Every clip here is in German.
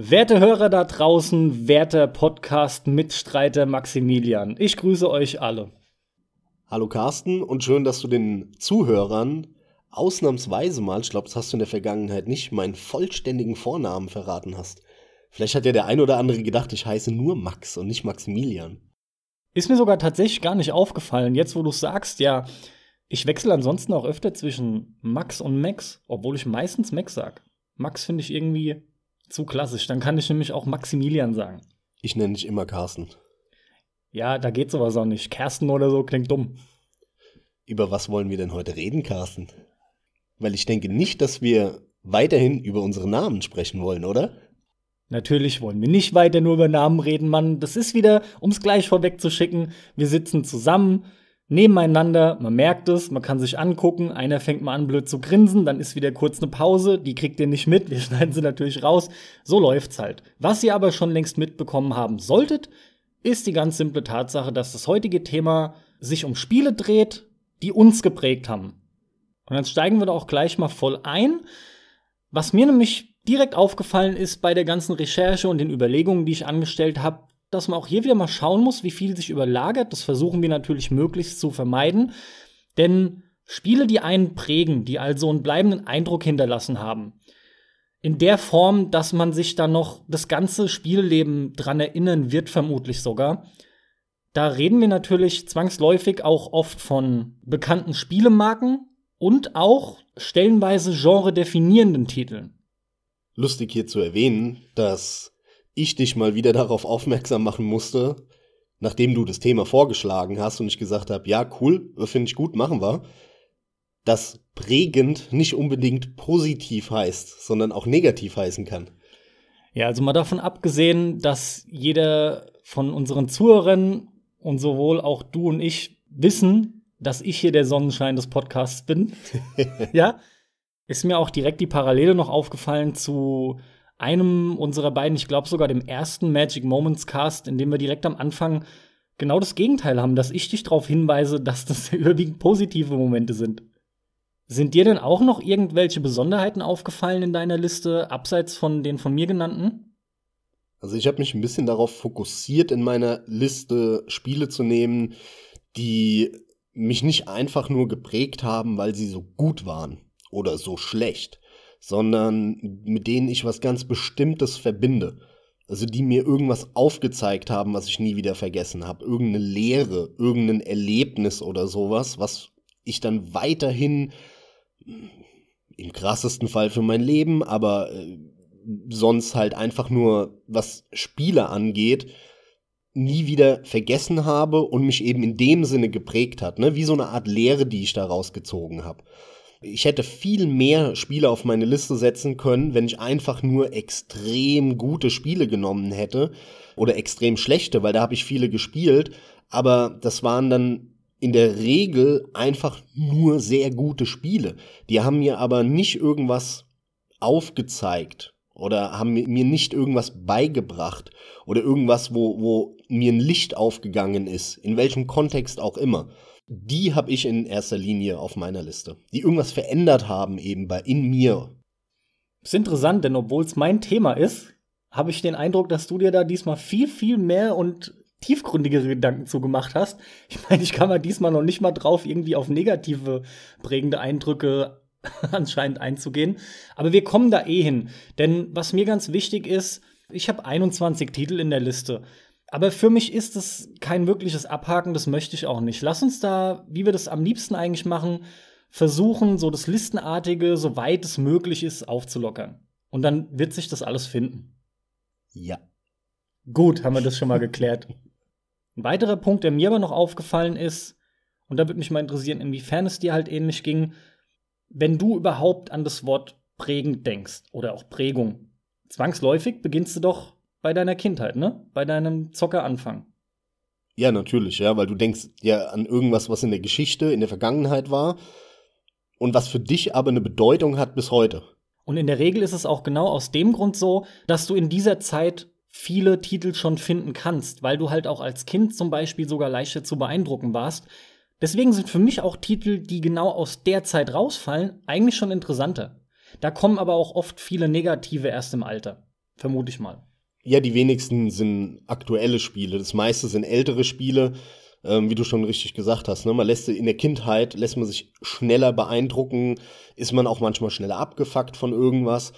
Werte Hörer da draußen, werter Podcast-Mitstreiter Maximilian, ich grüße euch alle. Hallo Carsten und schön, dass du den Zuhörern ausnahmsweise mal, ich glaube, das hast du in der Vergangenheit nicht, meinen vollständigen Vornamen verraten hast. Vielleicht hat ja der ein oder andere gedacht, ich heiße nur Max und nicht Maximilian. Ist mir sogar tatsächlich gar nicht aufgefallen. Jetzt, wo du es sagst, ja, ich wechsle ansonsten auch öfter zwischen Max und Max, obwohl ich meistens Max sag. Max finde ich irgendwie zu klassisch. Dann kann ich nämlich auch Maximilian sagen. Ich nenne dich immer Carsten. Ja, da geht sowas auch nicht. Kersten oder so klingt dumm. Über was wollen wir denn heute reden, Carsten? Weil ich denke nicht, dass wir weiterhin über unsere Namen sprechen wollen, oder? Natürlich wollen wir nicht weiter nur über Namen reden, Mann. Das ist wieder, um es gleich vorwegzuschicken, wir sitzen zusammen, nebeneinander, man merkt es, man kann sich angucken, einer fängt mal an blöd zu grinsen, dann ist wieder kurz eine Pause, die kriegt ihr nicht mit, wir schneiden sie natürlich raus. So läuft's halt. Was ihr aber schon längst mitbekommen haben solltet, ist die ganz simple Tatsache, dass das heutige Thema sich um Spiele dreht, die uns geprägt haben. Und dann steigen wir da auch gleich mal voll ein. Was mir nämlich direkt aufgefallen ist bei der ganzen Recherche und den Überlegungen, die ich angestellt habe, dass man auch hier wieder mal schauen muss, wie viel sich überlagert. Das versuchen wir natürlich möglichst zu vermeiden. Denn Spiele, die einen prägen, die also einen bleibenden Eindruck hinterlassen haben, in der Form, dass man sich dann noch das ganze Spielleben dran erinnern wird, vermutlich sogar. Da reden wir natürlich zwangsläufig auch oft von bekannten Spielemarken und auch stellenweise genre-definierenden Titeln. Lustig hier zu erwähnen, dass ich dich mal wieder darauf aufmerksam machen musste, nachdem du das Thema vorgeschlagen hast und ich gesagt habe, ja, cool, finde ich gut, machen wir, dass prägend nicht unbedingt positiv heißt, sondern auch negativ heißen kann. Ja, also mal davon abgesehen, dass jeder von unseren Zuhörern und sowohl auch du und ich wissen, dass ich hier der Sonnenschein des Podcasts bin. ja, ist mir auch direkt die Parallele noch aufgefallen zu einem unserer beiden, ich glaube sogar dem ersten Magic Moments Cast, in dem wir direkt am Anfang genau das Gegenteil haben, dass ich dich darauf hinweise, dass das überwiegend positive Momente sind. Sind dir denn auch noch irgendwelche Besonderheiten aufgefallen in deiner Liste, abseits von den von mir genannten? Also ich habe mich ein bisschen darauf fokussiert, in meiner Liste Spiele zu nehmen, die mich nicht einfach nur geprägt haben, weil sie so gut waren oder so schlecht, sondern mit denen ich was ganz Bestimmtes verbinde. Also die mir irgendwas aufgezeigt haben, was ich nie wieder vergessen habe. Irgendeine Lehre, irgendein Erlebnis oder sowas, was ich dann weiterhin im krassesten Fall für mein Leben, aber äh, sonst halt einfach nur, was Spiele angeht, nie wieder vergessen habe und mich eben in dem Sinne geprägt hat, ne? wie so eine Art Lehre, die ich da rausgezogen habe. Ich hätte viel mehr Spiele auf meine Liste setzen können, wenn ich einfach nur extrem gute Spiele genommen hätte oder extrem schlechte, weil da habe ich viele gespielt, aber das waren dann in der Regel einfach nur sehr gute Spiele. Die haben mir aber nicht irgendwas aufgezeigt oder haben mir nicht irgendwas beigebracht oder irgendwas, wo, wo mir ein Licht aufgegangen ist, in welchem Kontext auch immer die habe ich in erster Linie auf meiner Liste. Die irgendwas verändert haben eben bei in mir. Ist interessant, denn obwohl es mein Thema ist, habe ich den Eindruck, dass du dir da diesmal viel, viel mehr und tiefgründigere Gedanken zugemacht hast. Ich meine, ich kam mal diesmal noch nicht mal drauf, irgendwie auf negative prägende Eindrücke anscheinend einzugehen. Aber wir kommen da eh hin. Denn was mir ganz wichtig ist, ich habe 21 Titel in der Liste. Aber für mich ist es kein wirkliches Abhaken, das möchte ich auch nicht. Lass uns da, wie wir das am liebsten eigentlich machen, versuchen, so das Listenartige, soweit es möglich ist, aufzulockern. Und dann wird sich das alles finden. Ja. Gut, haben wir das schon mal geklärt. Ein weiterer Punkt, der mir aber noch aufgefallen ist, und da würde mich mal interessieren, inwiefern es dir halt ähnlich ging, wenn du überhaupt an das Wort prägend denkst oder auch Prägung. Zwangsläufig beginnst du doch bei deiner Kindheit, ne? Bei deinem Zockeranfang. Ja, natürlich, ja, weil du denkst ja an irgendwas, was in der Geschichte, in der Vergangenheit war und was für dich aber eine Bedeutung hat bis heute. Und in der Regel ist es auch genau aus dem Grund so, dass du in dieser Zeit viele Titel schon finden kannst, weil du halt auch als Kind zum Beispiel sogar leichter zu beeindrucken warst. Deswegen sind für mich auch Titel, die genau aus der Zeit rausfallen, eigentlich schon interessanter. Da kommen aber auch oft viele negative erst im Alter. Vermute ich mal. Ja, die wenigsten sind aktuelle Spiele. Das meiste sind ältere Spiele, ähm, wie du schon richtig gesagt hast. Ne? Man lässt in der Kindheit, lässt man sich schneller beeindrucken, ist man auch manchmal schneller abgefuckt von irgendwas.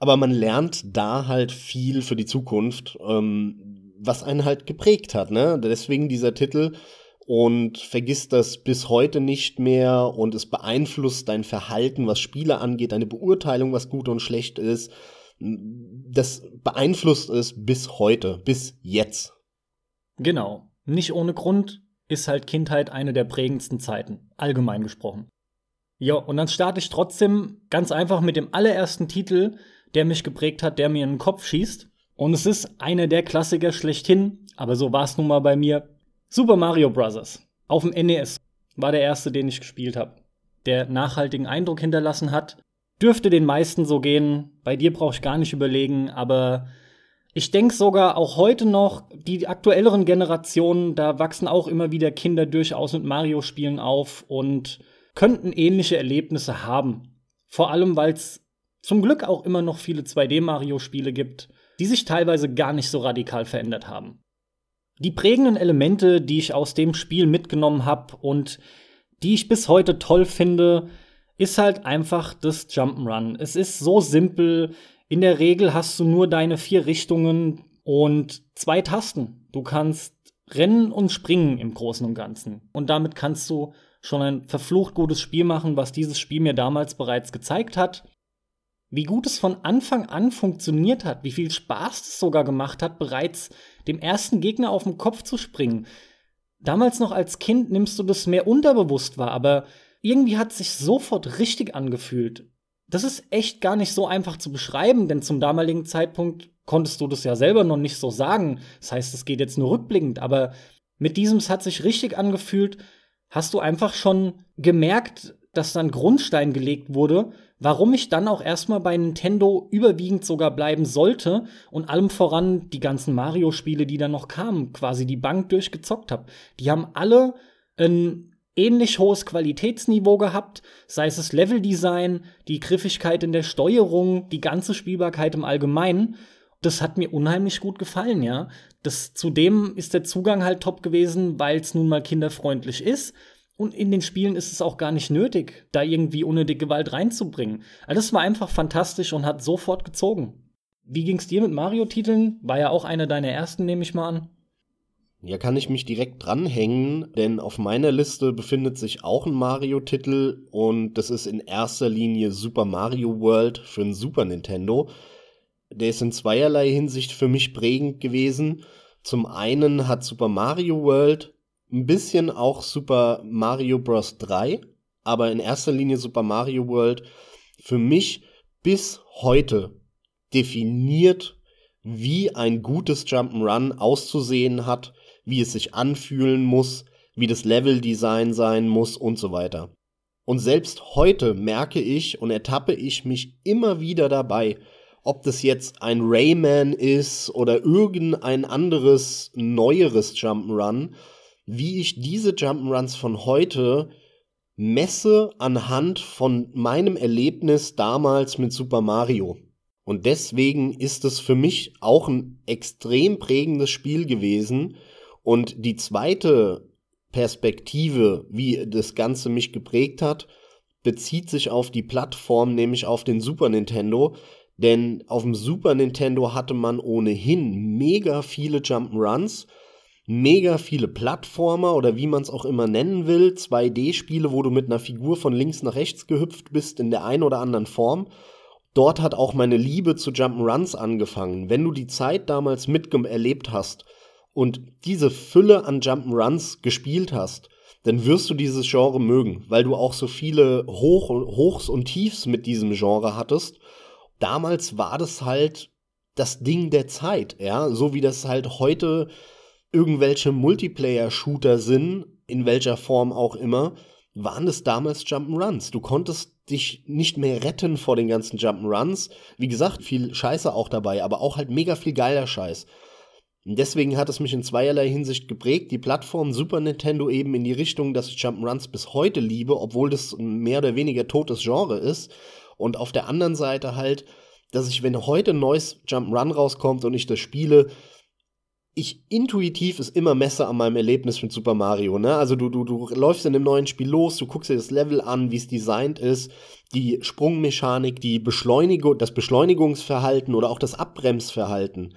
Aber man lernt da halt viel für die Zukunft, ähm, was einen halt geprägt hat. Ne? Deswegen dieser Titel und vergisst das bis heute nicht mehr und es beeinflusst dein Verhalten, was Spiele angeht, deine Beurteilung, was gut und schlecht ist. Das beeinflusst es bis heute, bis jetzt. Genau. Nicht ohne Grund ist halt Kindheit eine der prägendsten Zeiten, allgemein gesprochen. Ja, und dann starte ich trotzdem ganz einfach mit dem allerersten Titel, der mich geprägt hat, der mir in den Kopf schießt. Und es ist einer der Klassiker schlechthin, aber so war es nun mal bei mir. Super Mario Bros. auf dem NES war der erste, den ich gespielt habe. Der nachhaltigen Eindruck hinterlassen hat. Dürfte den meisten so gehen. Bei dir brauche ich gar nicht überlegen, aber ich denke sogar auch heute noch, die aktuelleren Generationen, da wachsen auch immer wieder Kinder durchaus mit Mario-Spielen auf und könnten ähnliche Erlebnisse haben. Vor allem, weil es zum Glück auch immer noch viele 2D-Mario-Spiele gibt, die sich teilweise gar nicht so radikal verändert haben. Die prägenden Elemente, die ich aus dem Spiel mitgenommen habe und die ich bis heute toll finde, ist halt einfach das Jump'n'Run. Es ist so simpel. In der Regel hast du nur deine vier Richtungen und zwei Tasten. Du kannst rennen und springen im Großen und Ganzen. Und damit kannst du schon ein verflucht gutes Spiel machen, was dieses Spiel mir damals bereits gezeigt hat wie gut es von Anfang an funktioniert hat, wie viel Spaß es sogar gemacht hat, bereits dem ersten Gegner auf den Kopf zu springen. Damals noch als Kind nimmst du das mehr unterbewusst wahr, aber irgendwie hat sich sofort richtig angefühlt. Das ist echt gar nicht so einfach zu beschreiben, denn zum damaligen Zeitpunkt konntest du das ja selber noch nicht so sagen. Das heißt, es geht jetzt nur rückblickend, aber mit diesem, es hat sich richtig angefühlt, hast du einfach schon gemerkt, dass dann Grundstein gelegt wurde warum ich dann auch erstmal bei Nintendo überwiegend sogar bleiben sollte und allem voran die ganzen Mario-Spiele, die dann noch kamen, quasi die Bank durchgezockt habe. Die haben alle ein ähnlich hohes Qualitätsniveau gehabt, sei es das Leveldesign, die Griffigkeit in der Steuerung, die ganze Spielbarkeit im Allgemeinen. Das hat mir unheimlich gut gefallen, ja. Das, zudem ist der Zugang halt top gewesen, weil es nun mal kinderfreundlich ist und in den Spielen ist es auch gar nicht nötig, da irgendwie unnötige Gewalt reinzubringen. Also das war einfach fantastisch und hat sofort gezogen. Wie ging's dir mit Mario-Titeln? War ja auch einer deiner ersten, nehme ich mal an. Ja, kann ich mich direkt dranhängen, denn auf meiner Liste befindet sich auch ein Mario-Titel und das ist in erster Linie Super Mario World für ein Super Nintendo. Der ist in zweierlei Hinsicht für mich prägend gewesen. Zum einen hat Super Mario World ein bisschen auch Super Mario Bros. 3, aber in erster Linie Super Mario World für mich bis heute definiert, wie ein gutes Jump'n'Run auszusehen hat, wie es sich anfühlen muss, wie das Leveldesign sein muss und so weiter. Und selbst heute merke ich und ertappe ich mich immer wieder dabei, ob das jetzt ein Rayman ist oder irgendein anderes neueres Jump'n'Run, wie ich diese Jump'n'Runs von heute messe anhand von meinem Erlebnis damals mit Super Mario. Und deswegen ist es für mich auch ein extrem prägendes Spiel gewesen. Und die zweite Perspektive, wie das Ganze mich geprägt hat, bezieht sich auf die Plattform, nämlich auf den Super Nintendo. Denn auf dem Super Nintendo hatte man ohnehin mega viele Jump'n'Runs mega viele Plattformer oder wie man es auch immer nennen will, 2D-Spiele, wo du mit einer Figur von links nach rechts gehüpft bist in der einen oder anderen Form. Dort hat auch meine Liebe zu Jump'n'Runs angefangen. Wenn du die Zeit damals miterlebt hast und diese Fülle an Jump'n'Runs gespielt hast, dann wirst du dieses Genre mögen, weil du auch so viele Hoch Hochs und Tiefs mit diesem Genre hattest. Damals war das halt das Ding der Zeit, ja, so wie das halt heute irgendwelche Multiplayer-Shooter sind, in welcher Form auch immer, waren es damals Jump'n'Runs. Du konntest dich nicht mehr retten vor den ganzen Jump'n'Runs. Wie gesagt, viel Scheiße auch dabei, aber auch halt mega viel geiler Scheiß. Und deswegen hat es mich in zweierlei Hinsicht geprägt. Die Plattform Super Nintendo eben in die Richtung, dass ich Jump'n'Runs bis heute liebe, obwohl das ein mehr oder weniger totes Genre ist. Und auf der anderen Seite halt dass ich, wenn heute ein neues Jump'n'Run rauskommt und ich das spiele, ich intuitiv es immer messe an meinem Erlebnis mit Super Mario. Ne? Also du, du, du läufst in dem neuen Spiel los, du guckst dir das Level an, wie es designt ist, die Sprungmechanik, die Beschleunigung, das Beschleunigungsverhalten oder auch das Abbremsverhalten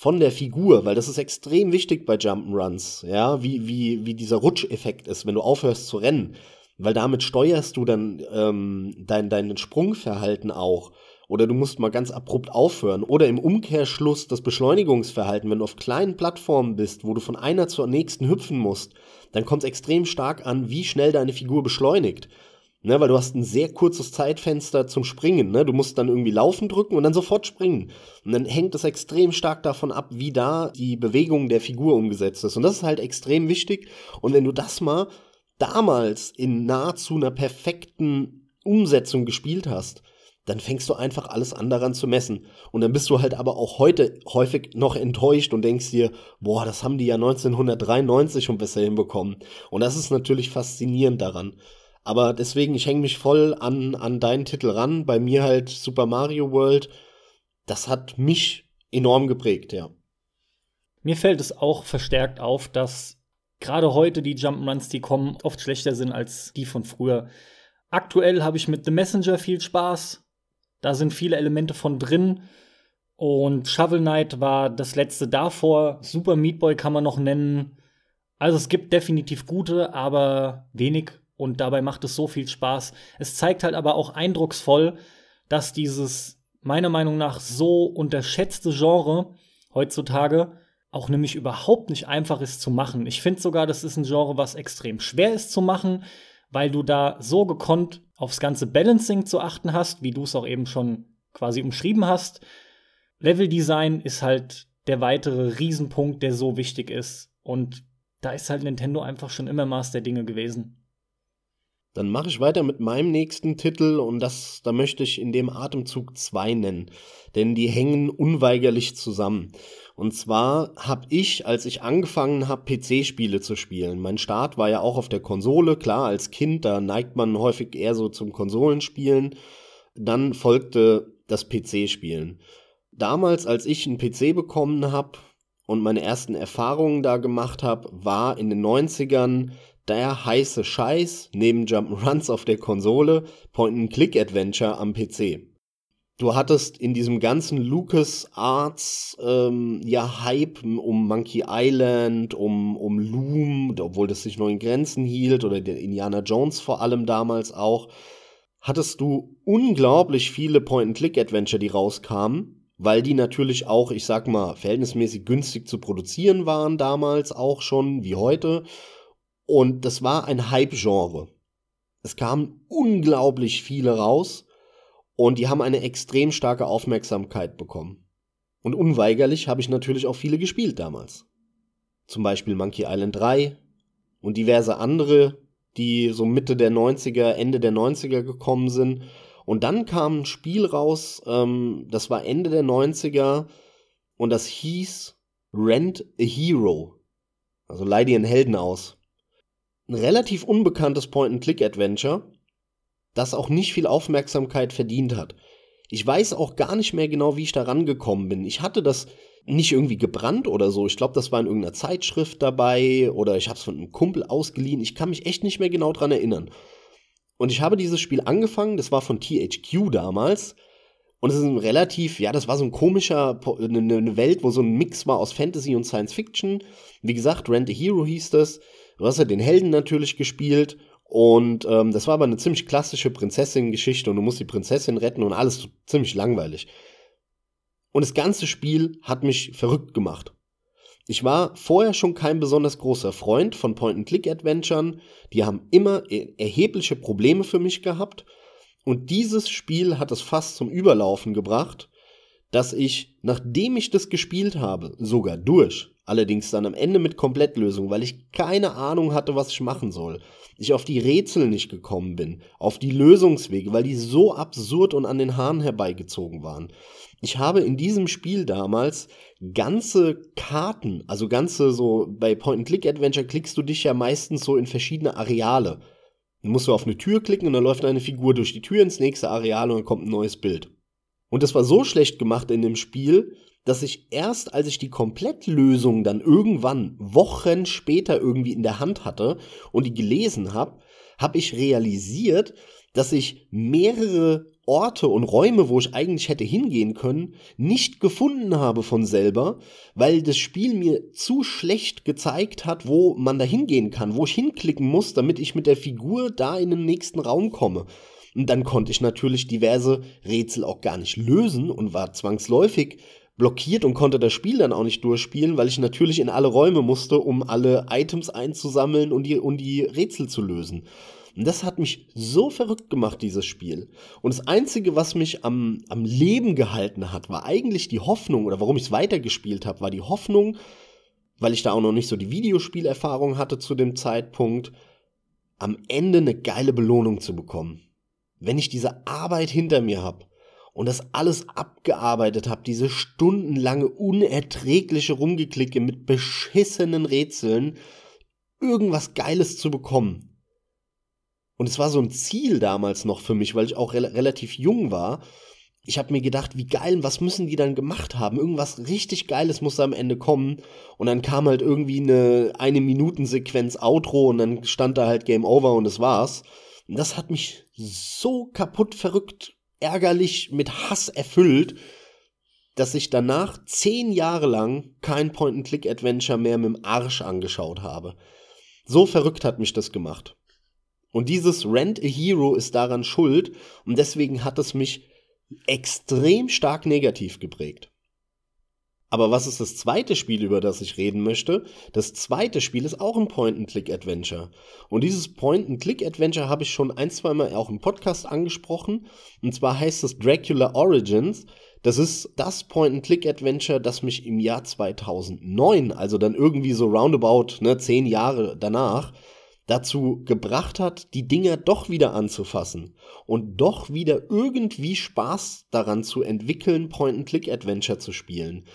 von der Figur, weil das ist extrem wichtig bei Jump'n'Runs, ja, wie, wie, wie dieser Rutscheffekt ist, wenn du aufhörst zu rennen, weil damit steuerst du dann ähm, dein, dein Sprungverhalten auch. Oder du musst mal ganz abrupt aufhören. Oder im Umkehrschluss das Beschleunigungsverhalten, wenn du auf kleinen Plattformen bist, wo du von einer zur nächsten hüpfen musst, dann kommt es extrem stark an, wie schnell deine Figur beschleunigt. Ne, weil du hast ein sehr kurzes Zeitfenster zum Springen. Ne? Du musst dann irgendwie laufen drücken und dann sofort springen. Und dann hängt es extrem stark davon ab, wie da die Bewegung der Figur umgesetzt ist. Und das ist halt extrem wichtig. Und wenn du das mal damals in nahezu einer perfekten Umsetzung gespielt hast, dann fängst du einfach alles an daran zu messen. Und dann bist du halt aber auch heute häufig noch enttäuscht und denkst dir, boah, das haben die ja 1993 schon besser hinbekommen. Und das ist natürlich faszinierend daran. Aber deswegen, ich hänge mich voll an, an deinen Titel ran. Bei mir halt Super Mario World. Das hat mich enorm geprägt, ja. Mir fällt es auch verstärkt auf, dass gerade heute die Jump'n'Runs, die kommen, oft schlechter sind als die von früher. Aktuell habe ich mit The Messenger viel Spaß. Da sind viele Elemente von drin. Und Shovel Knight war das letzte davor. Super Meat Boy kann man noch nennen. Also es gibt definitiv gute, aber wenig. Und dabei macht es so viel Spaß. Es zeigt halt aber auch eindrucksvoll, dass dieses meiner Meinung nach so unterschätzte Genre heutzutage auch nämlich überhaupt nicht einfach ist zu machen. Ich finde sogar, das ist ein Genre, was extrem schwer ist zu machen, weil du da so gekonnt aufs ganze Balancing zu achten hast, wie du es auch eben schon quasi umschrieben hast. Leveldesign ist halt der weitere Riesenpunkt, der so wichtig ist. Und da ist halt Nintendo einfach schon immer Maß der Dinge gewesen. Dann mache ich weiter mit meinem nächsten Titel und das, da möchte ich in dem Atemzug zwei nennen, denn die hängen unweigerlich zusammen. Und zwar habe ich, als ich angefangen habe, PC-Spiele zu spielen, mein Start war ja auch auf der Konsole, klar, als Kind, da neigt man häufig eher so zum Konsolenspielen. Dann folgte das PC-Spielen. Damals, als ich einen PC bekommen habe und meine ersten Erfahrungen da gemacht habe, war in den 90ern der heiße Scheiß neben Jump'n'Runs auf der Konsole Point-and-Click-Adventure am PC. Du hattest in diesem ganzen Lucas Arts ähm, ja Hype um Monkey Island, um, um Loom, obwohl das sich noch in Grenzen hielt, oder der Indiana Jones vor allem damals auch, hattest du unglaublich viele Point-and-Click-Adventure, die rauskamen, weil die natürlich auch, ich sag mal, verhältnismäßig günstig zu produzieren waren damals auch schon, wie heute. Und das war ein Hype-Genre. Es kamen unglaublich viele raus und die haben eine extrem starke Aufmerksamkeit bekommen. Und unweigerlich habe ich natürlich auch viele gespielt damals. Zum Beispiel Monkey Island 3 und diverse andere, die so Mitte der 90er, Ende der 90er gekommen sind. Und dann kam ein Spiel raus, ähm, das war Ende der 90er und das hieß Rent a Hero. Also leih dir einen Helden aus ein relativ unbekanntes Point-and-Click-Adventure, das auch nicht viel Aufmerksamkeit verdient hat. Ich weiß auch gar nicht mehr genau, wie ich da rangekommen bin. Ich hatte das nicht irgendwie gebrannt oder so. Ich glaube, das war in irgendeiner Zeitschrift dabei oder ich habe es von einem Kumpel ausgeliehen. Ich kann mich echt nicht mehr genau dran erinnern. Und ich habe dieses Spiel angefangen, das war von THQ damals. Und es ist ein relativ, ja, das war so ein komischer, eine Welt, wo so ein Mix war aus Fantasy und Science Fiction. Wie gesagt, Rent a Hero hieß das. Du hast ja den Helden natürlich gespielt und ähm, das war aber eine ziemlich klassische Prinzessin-Geschichte und du musst die Prinzessin retten und alles ziemlich langweilig. Und das ganze Spiel hat mich verrückt gemacht. Ich war vorher schon kein besonders großer Freund von Point-and-Click-Adventuren. Die haben immer erhebliche Probleme für mich gehabt. Und dieses Spiel hat es fast zum Überlaufen gebracht, dass ich, nachdem ich das gespielt habe, sogar durch, Allerdings dann am Ende mit Komplettlösung, weil ich keine Ahnung hatte, was ich machen soll. Ich auf die Rätsel nicht gekommen bin, auf die Lösungswege, weil die so absurd und an den Haaren herbeigezogen waren. Ich habe in diesem Spiel damals ganze Karten, also ganze so, bei Point-and-Click-Adventure klickst du dich ja meistens so in verschiedene Areale. Dann musst du auf eine Tür klicken und dann läuft eine Figur durch die Tür ins nächste Areal und dann kommt ein neues Bild. Und das war so schlecht gemacht in dem Spiel, dass ich erst, als ich die Komplettlösung dann irgendwann Wochen später irgendwie in der Hand hatte und die gelesen habe, habe ich realisiert, dass ich mehrere Orte und Räume, wo ich eigentlich hätte hingehen können, nicht gefunden habe von selber, weil das Spiel mir zu schlecht gezeigt hat, wo man da hingehen kann, wo ich hinklicken muss, damit ich mit der Figur da in den nächsten Raum komme. Und dann konnte ich natürlich diverse Rätsel auch gar nicht lösen und war zwangsläufig blockiert und konnte das Spiel dann auch nicht durchspielen, weil ich natürlich in alle Räume musste, um alle Items einzusammeln und die, und die Rätsel zu lösen. Und das hat mich so verrückt gemacht, dieses Spiel. Und das Einzige, was mich am, am Leben gehalten hat, war eigentlich die Hoffnung, oder warum ich es weitergespielt habe, war die Hoffnung, weil ich da auch noch nicht so die Videospielerfahrung hatte zu dem Zeitpunkt, am Ende eine geile Belohnung zu bekommen. Wenn ich diese Arbeit hinter mir habe und das alles abgearbeitet habe, diese stundenlange unerträgliche Rumgeklicke mit beschissenen Rätseln, irgendwas Geiles zu bekommen. Und es war so ein Ziel damals noch für mich, weil ich auch re relativ jung war. Ich habe mir gedacht, wie geil, was müssen die dann gemacht haben? Irgendwas richtig Geiles muss am Ende kommen. Und dann kam halt irgendwie eine eine Minuten Sequenz Outro und dann stand da halt Game Over und das war's. Und das hat mich so kaputt verrückt, ärgerlich, mit Hass erfüllt, dass ich danach zehn Jahre lang kein Point-and-Click-Adventure mehr mit dem Arsch angeschaut habe. So verrückt hat mich das gemacht. Und dieses Rent a Hero ist daran schuld und deswegen hat es mich extrem stark negativ geprägt. Aber was ist das zweite Spiel, über das ich reden möchte? Das zweite Spiel ist auch ein Point-and-Click-Adventure. Und dieses Point-and-Click-Adventure habe ich schon ein, zwei Mal auch im Podcast angesprochen. Und zwar heißt es Dracula Origins. Das ist das Point-and-Click-Adventure, das mich im Jahr 2009, also dann irgendwie so roundabout, ne, zehn Jahre danach, dazu gebracht hat, die Dinger doch wieder anzufassen und doch wieder irgendwie Spaß daran zu entwickeln, Point-and-Click-Adventure zu spielen.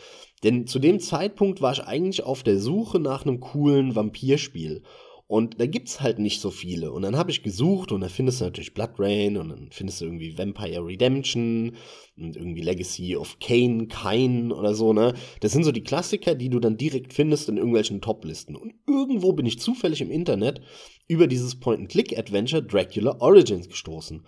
Denn zu dem Zeitpunkt war ich eigentlich auf der Suche nach einem coolen Vampirspiel und da gibt's halt nicht so viele. Und dann habe ich gesucht und da findest du natürlich Blood Rain und dann findest du irgendwie Vampire Redemption und irgendwie Legacy of Kane, Kain oder so, ne? Das sind so die Klassiker, die du dann direkt findest in irgendwelchen Top-Listen. Und irgendwo bin ich zufällig im Internet über dieses Point-and-Click-Adventure Dracula Origins gestoßen.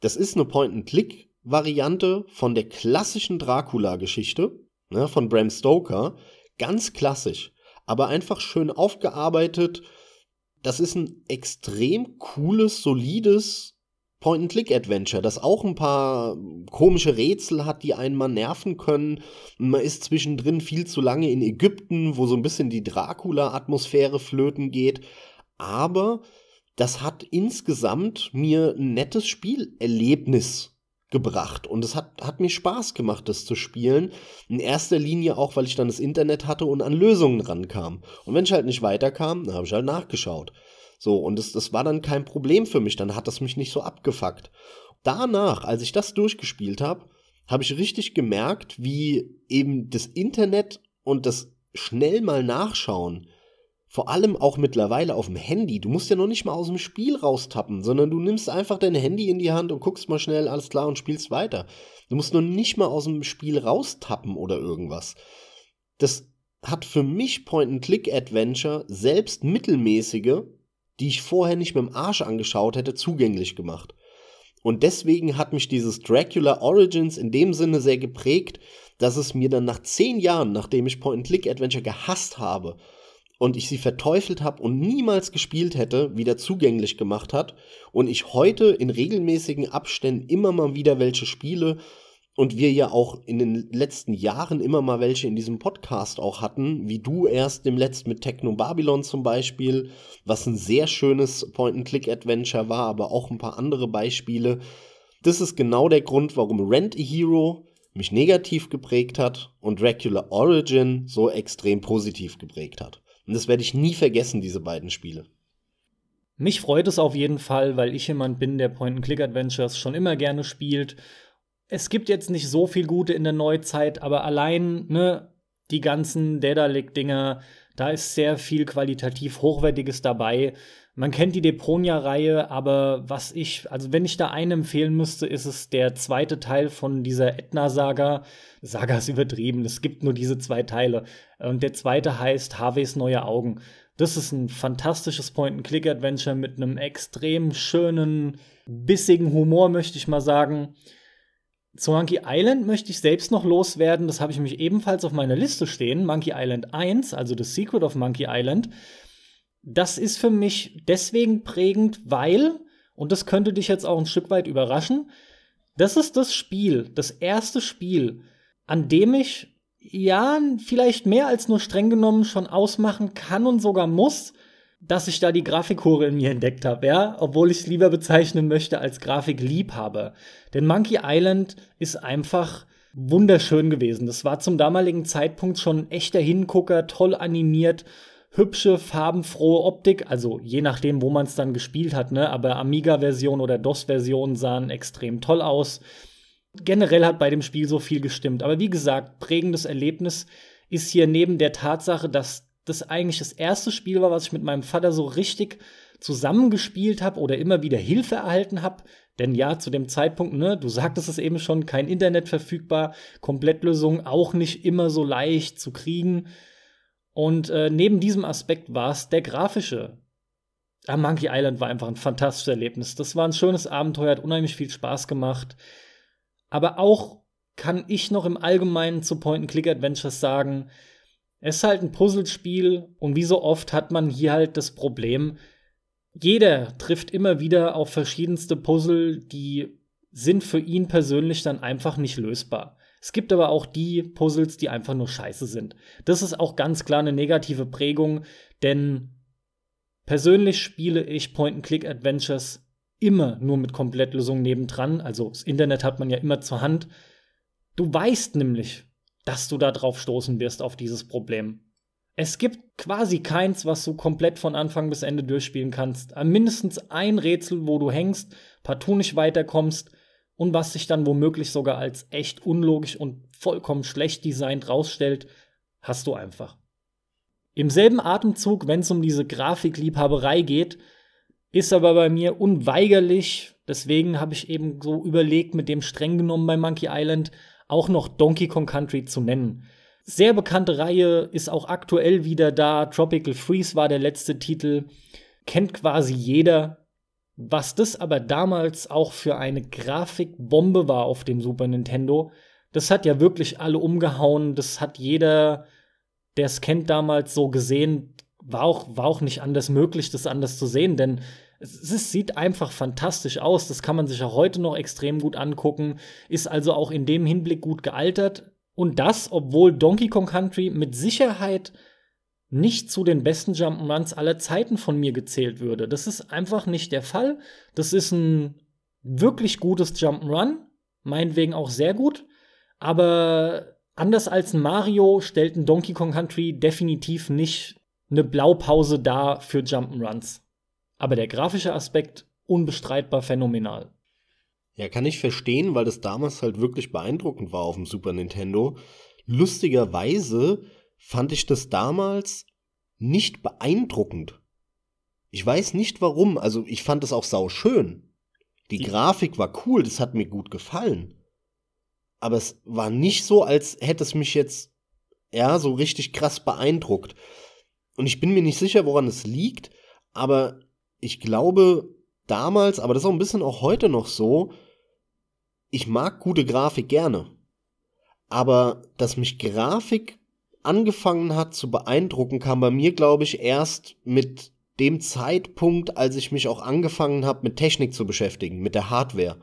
Das ist eine Point-and-Click-Variante von der klassischen Dracula-Geschichte, ne, von Bram Stoker. Ganz klassisch, aber einfach schön aufgearbeitet, das ist ein extrem cooles, solides Point-and-Click-Adventure, das auch ein paar komische Rätsel hat, die einen mal nerven können. Man ist zwischendrin viel zu lange in Ägypten, wo so ein bisschen die Dracula-Atmosphäre flöten geht. Aber das hat insgesamt mir ein nettes Spielerlebnis gebracht und es hat, hat mir Spaß gemacht, das zu spielen. In erster Linie auch, weil ich dann das Internet hatte und an Lösungen rankam. Und wenn ich halt nicht weiterkam, dann habe ich halt nachgeschaut. So, und das, das war dann kein Problem für mich, dann hat das mich nicht so abgefuckt. Danach, als ich das durchgespielt habe, habe ich richtig gemerkt, wie eben das Internet und das schnell mal nachschauen vor allem auch mittlerweile auf dem Handy. Du musst ja noch nicht mal aus dem Spiel raustappen, sondern du nimmst einfach dein Handy in die Hand und guckst mal schnell, alles klar, und spielst weiter. Du musst noch nicht mal aus dem Spiel raustappen oder irgendwas. Das hat für mich Point-and-Click-Adventure selbst mittelmäßige, die ich vorher nicht mit dem Arsch angeschaut hätte, zugänglich gemacht. Und deswegen hat mich dieses Dracula Origins in dem Sinne sehr geprägt, dass es mir dann nach zehn Jahren, nachdem ich Point-and-Click-Adventure gehasst habe, und ich sie verteufelt habe und niemals gespielt hätte, wieder zugänglich gemacht hat und ich heute in regelmäßigen Abständen immer mal wieder welche spiele und wir ja auch in den letzten Jahren immer mal welche in diesem Podcast auch hatten, wie du erst dem letzten mit Techno Babylon zum Beispiel, was ein sehr schönes Point-and-Click-Adventure war, aber auch ein paar andere Beispiele. Das ist genau der Grund, warum Rent a Hero mich negativ geprägt hat und Dracula Origin so extrem positiv geprägt hat. Und das werde ich nie vergessen, diese beiden Spiele. Mich freut es auf jeden Fall, weil ich jemand bin, der Point-and-Click-Adventures schon immer gerne spielt. Es gibt jetzt nicht so viel Gute in der Neuzeit, aber allein, ne, die ganzen Daedalic-Dinger, da ist sehr viel qualitativ Hochwertiges dabei. Man kennt die Deponia-Reihe, aber was ich, also wenn ich da einen empfehlen müsste, ist es der zweite Teil von dieser Etna-Saga. Saga ist übertrieben, es gibt nur diese zwei Teile. Und der zweite heißt Harveys neue Augen. Das ist ein fantastisches Point-and-Click-Adventure mit einem extrem schönen, bissigen Humor, möchte ich mal sagen. Zu Monkey Island möchte ich selbst noch loswerden. Das habe ich mich ebenfalls auf meiner Liste stehen. Monkey Island 1, also The Secret of Monkey Island. Das ist für mich deswegen prägend, weil, und das könnte dich jetzt auch ein Stück weit überraschen, das ist das Spiel, das erste Spiel, an dem ich ja, vielleicht mehr als nur streng genommen schon ausmachen kann und sogar muss, dass ich da die Grafikhure in mir entdeckt habe, ja, obwohl ich es lieber bezeichnen möchte als Grafikliebhaber. Denn Monkey Island ist einfach wunderschön gewesen. Das war zum damaligen Zeitpunkt schon ein echter Hingucker, toll animiert, hübsche, farbenfrohe Optik, also je nachdem, wo man es dann gespielt hat, ne, aber Amiga-Version oder DOS-Version sahen extrem toll aus generell hat bei dem Spiel so viel gestimmt. Aber wie gesagt, prägendes Erlebnis ist hier neben der Tatsache, dass das eigentlich das erste Spiel war, was ich mit meinem Vater so richtig zusammengespielt habe oder immer wieder Hilfe erhalten habe. Denn ja, zu dem Zeitpunkt, ne, du sagtest es eben schon, kein Internet verfügbar, Komplettlösung auch nicht immer so leicht zu kriegen. Und äh, neben diesem Aspekt war es der grafische. Ah, Monkey Island war einfach ein fantastisches Erlebnis. Das war ein schönes Abenteuer, hat unheimlich viel Spaß gemacht. Aber auch kann ich noch im Allgemeinen zu Point-and-Click-Adventures sagen, es ist halt ein Puzzlespiel und wie so oft hat man hier halt das Problem, jeder trifft immer wieder auf verschiedenste Puzzle, die sind für ihn persönlich dann einfach nicht lösbar. Es gibt aber auch die Puzzles, die einfach nur scheiße sind. Das ist auch ganz klar eine negative Prägung, denn persönlich spiele ich Point-and-Click-Adventures immer nur mit Komplettlösungen nebendran. Also das Internet hat man ja immer zur Hand. Du weißt nämlich, dass du da drauf stoßen wirst auf dieses Problem. Es gibt quasi keins, was du komplett von Anfang bis Ende durchspielen kannst. Mindestens ein Rätsel, wo du hängst, partout nicht weiterkommst und was sich dann womöglich sogar als echt unlogisch und vollkommen schlecht designt rausstellt, hast du einfach. Im selben Atemzug, wenn es um diese Grafikliebhaberei geht, ist aber bei mir unweigerlich, deswegen habe ich eben so überlegt, mit dem streng genommen bei Monkey Island auch noch Donkey Kong Country zu nennen. Sehr bekannte Reihe ist auch aktuell wieder da. Tropical Freeze war der letzte Titel. Kennt quasi jeder. Was das aber damals auch für eine Grafikbombe war auf dem Super Nintendo, das hat ja wirklich alle umgehauen. Das hat jeder, der es kennt, damals so gesehen. War auch, war auch nicht anders möglich, das anders zu sehen, denn es, es, sieht einfach fantastisch aus. Das kann man sich auch heute noch extrem gut angucken. Ist also auch in dem Hinblick gut gealtert. Und das, obwohl Donkey Kong Country mit Sicherheit nicht zu den besten Jump'n'Runs aller Zeiten von mir gezählt würde. Das ist einfach nicht der Fall. Das ist ein wirklich gutes Jump'n'Run, meinetwegen auch sehr gut, aber anders als ein Mario stellt ein Donkey Kong Country definitiv nicht eine Blaupause dar für Jump'n'Runs. Aber der grafische Aspekt unbestreitbar phänomenal. Ja, kann ich verstehen, weil das damals halt wirklich beeindruckend war auf dem Super Nintendo. Lustigerweise fand ich das damals nicht beeindruckend. Ich weiß nicht warum, also ich fand es auch sau schön. Die, Die Grafik war cool, das hat mir gut gefallen. Aber es war nicht so, als hätte es mich jetzt ja so richtig krass beeindruckt. Und ich bin mir nicht sicher, woran es liegt, aber ich glaube damals, aber das ist auch ein bisschen auch heute noch so, ich mag gute Grafik gerne. Aber dass mich Grafik angefangen hat zu beeindrucken, kam bei mir, glaube ich, erst mit dem Zeitpunkt, als ich mich auch angefangen habe, mit Technik zu beschäftigen, mit der Hardware.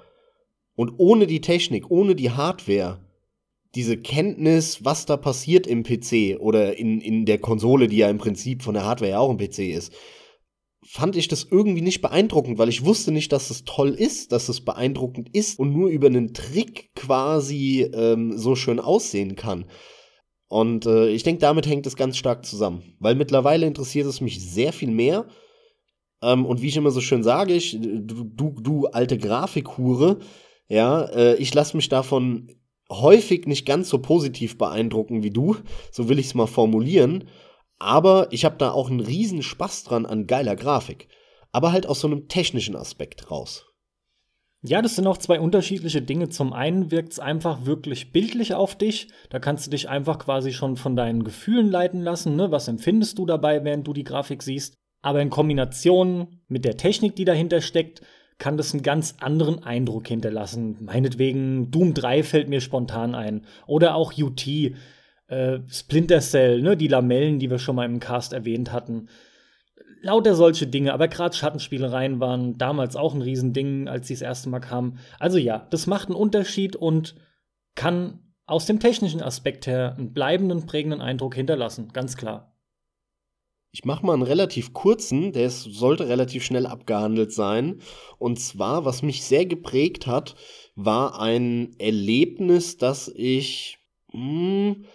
Und ohne die Technik, ohne die Hardware, diese Kenntnis, was da passiert im PC oder in, in der Konsole, die ja im Prinzip von der Hardware ja auch ein PC ist, fand ich das irgendwie nicht beeindruckend, weil ich wusste nicht, dass es toll ist, dass es beeindruckend ist und nur über einen Trick quasi ähm, so schön aussehen kann. Und äh, ich denke, damit hängt es ganz stark zusammen, weil mittlerweile interessiert es mich sehr viel mehr. Ähm, und wie ich immer so schön sage, ich, du, du, du alte Grafikhure, ja, äh, ich lasse mich davon häufig nicht ganz so positiv beeindrucken wie du, so will ich es mal formulieren, aber ich habe da auch einen riesen Spaß dran an geiler Grafik, aber halt aus so einem technischen Aspekt raus. Ja, das sind auch zwei unterschiedliche Dinge. Zum einen wirkt es einfach wirklich bildlich auf dich. Da kannst du dich einfach quasi schon von deinen Gefühlen leiten lassen. Ne? Was empfindest du dabei, während du die Grafik siehst? Aber in Kombination mit der Technik, die dahinter steckt, kann das einen ganz anderen Eindruck hinterlassen. Meinetwegen Doom 3 fällt mir spontan ein. Oder auch UT, äh, Splinter Cell, ne? die Lamellen, die wir schon mal im Cast erwähnt hatten lauter solche Dinge, aber gerade Schattenspielereien waren damals auch ein Riesending, als sie das erste Mal kamen. Also ja, das macht einen Unterschied und kann aus dem technischen Aspekt her einen bleibenden, prägenden Eindruck hinterlassen, ganz klar. Ich mache mal einen relativ kurzen, der sollte relativ schnell abgehandelt sein. Und zwar, was mich sehr geprägt hat, war ein Erlebnis, das ich mh, hm,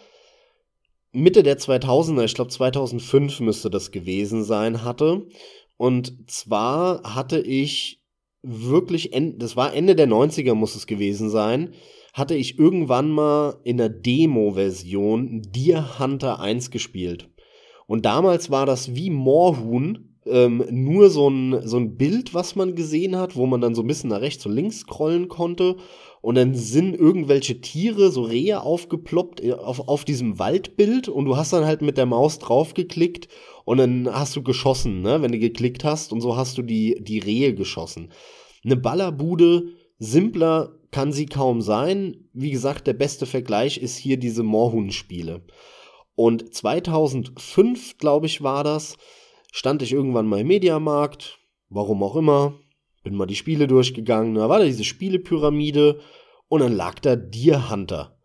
Mitte der 2000er, ich glaube 2005 müsste das gewesen sein, hatte. Und zwar hatte ich wirklich, das war Ende der 90er muss es gewesen sein, hatte ich irgendwann mal in der Demo-Version Deer Hunter 1 gespielt. Und damals war das wie Moorhuhn, ähm, nur so ein, so ein Bild, was man gesehen hat, wo man dann so ein bisschen nach rechts und links scrollen konnte und dann sind irgendwelche Tiere, so Rehe aufgeploppt äh, auf, auf diesem Waldbild und du hast dann halt mit der Maus draufgeklickt und dann hast du geschossen, ne, wenn du geklickt hast und so hast du die, die Rehe geschossen. Eine Ballerbude, simpler kann sie kaum sein. Wie gesagt, der beste Vergleich ist hier diese Moorhuhn-Spiele. Und 2005, glaube ich, war das, stand ich irgendwann mal im Mediamarkt, warum auch immer, bin mal die Spiele durchgegangen, da war da diese Spielepyramide und dann lag da Deer Hunter.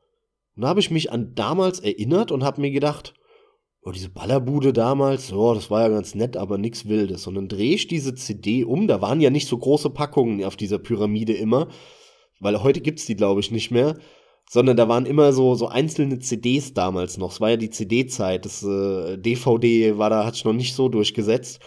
Und da habe ich mich an damals erinnert und habe mir gedacht, oh, diese Ballerbude damals, oh, das war ja ganz nett, aber nichts Wildes. Und dann drehe ich diese CD um, da waren ja nicht so große Packungen auf dieser Pyramide immer, weil heute gibt's die, glaube ich, nicht mehr, sondern da waren immer so, so einzelne CDs damals noch. Es war ja die CD-Zeit, das äh, DVD war da, hat sich noch nicht so durchgesetzt.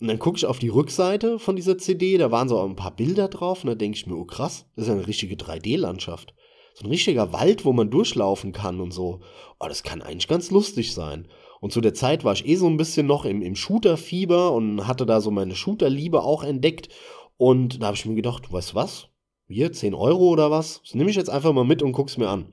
Und dann gucke ich auf die Rückseite von dieser CD, da waren so ein paar Bilder drauf und da denke ich mir, oh krass, das ist eine richtige 3D-Landschaft. So ein richtiger Wald, wo man durchlaufen kann und so. Oh, das kann eigentlich ganz lustig sein. Und zu der Zeit war ich eh so ein bisschen noch im, im Shooter-Fieber und hatte da so meine Shooter-Liebe auch entdeckt. Und da habe ich mir gedacht, weißt du was? Hier, 10 Euro oder was? Das nehme ich jetzt einfach mal mit und guck's mir an.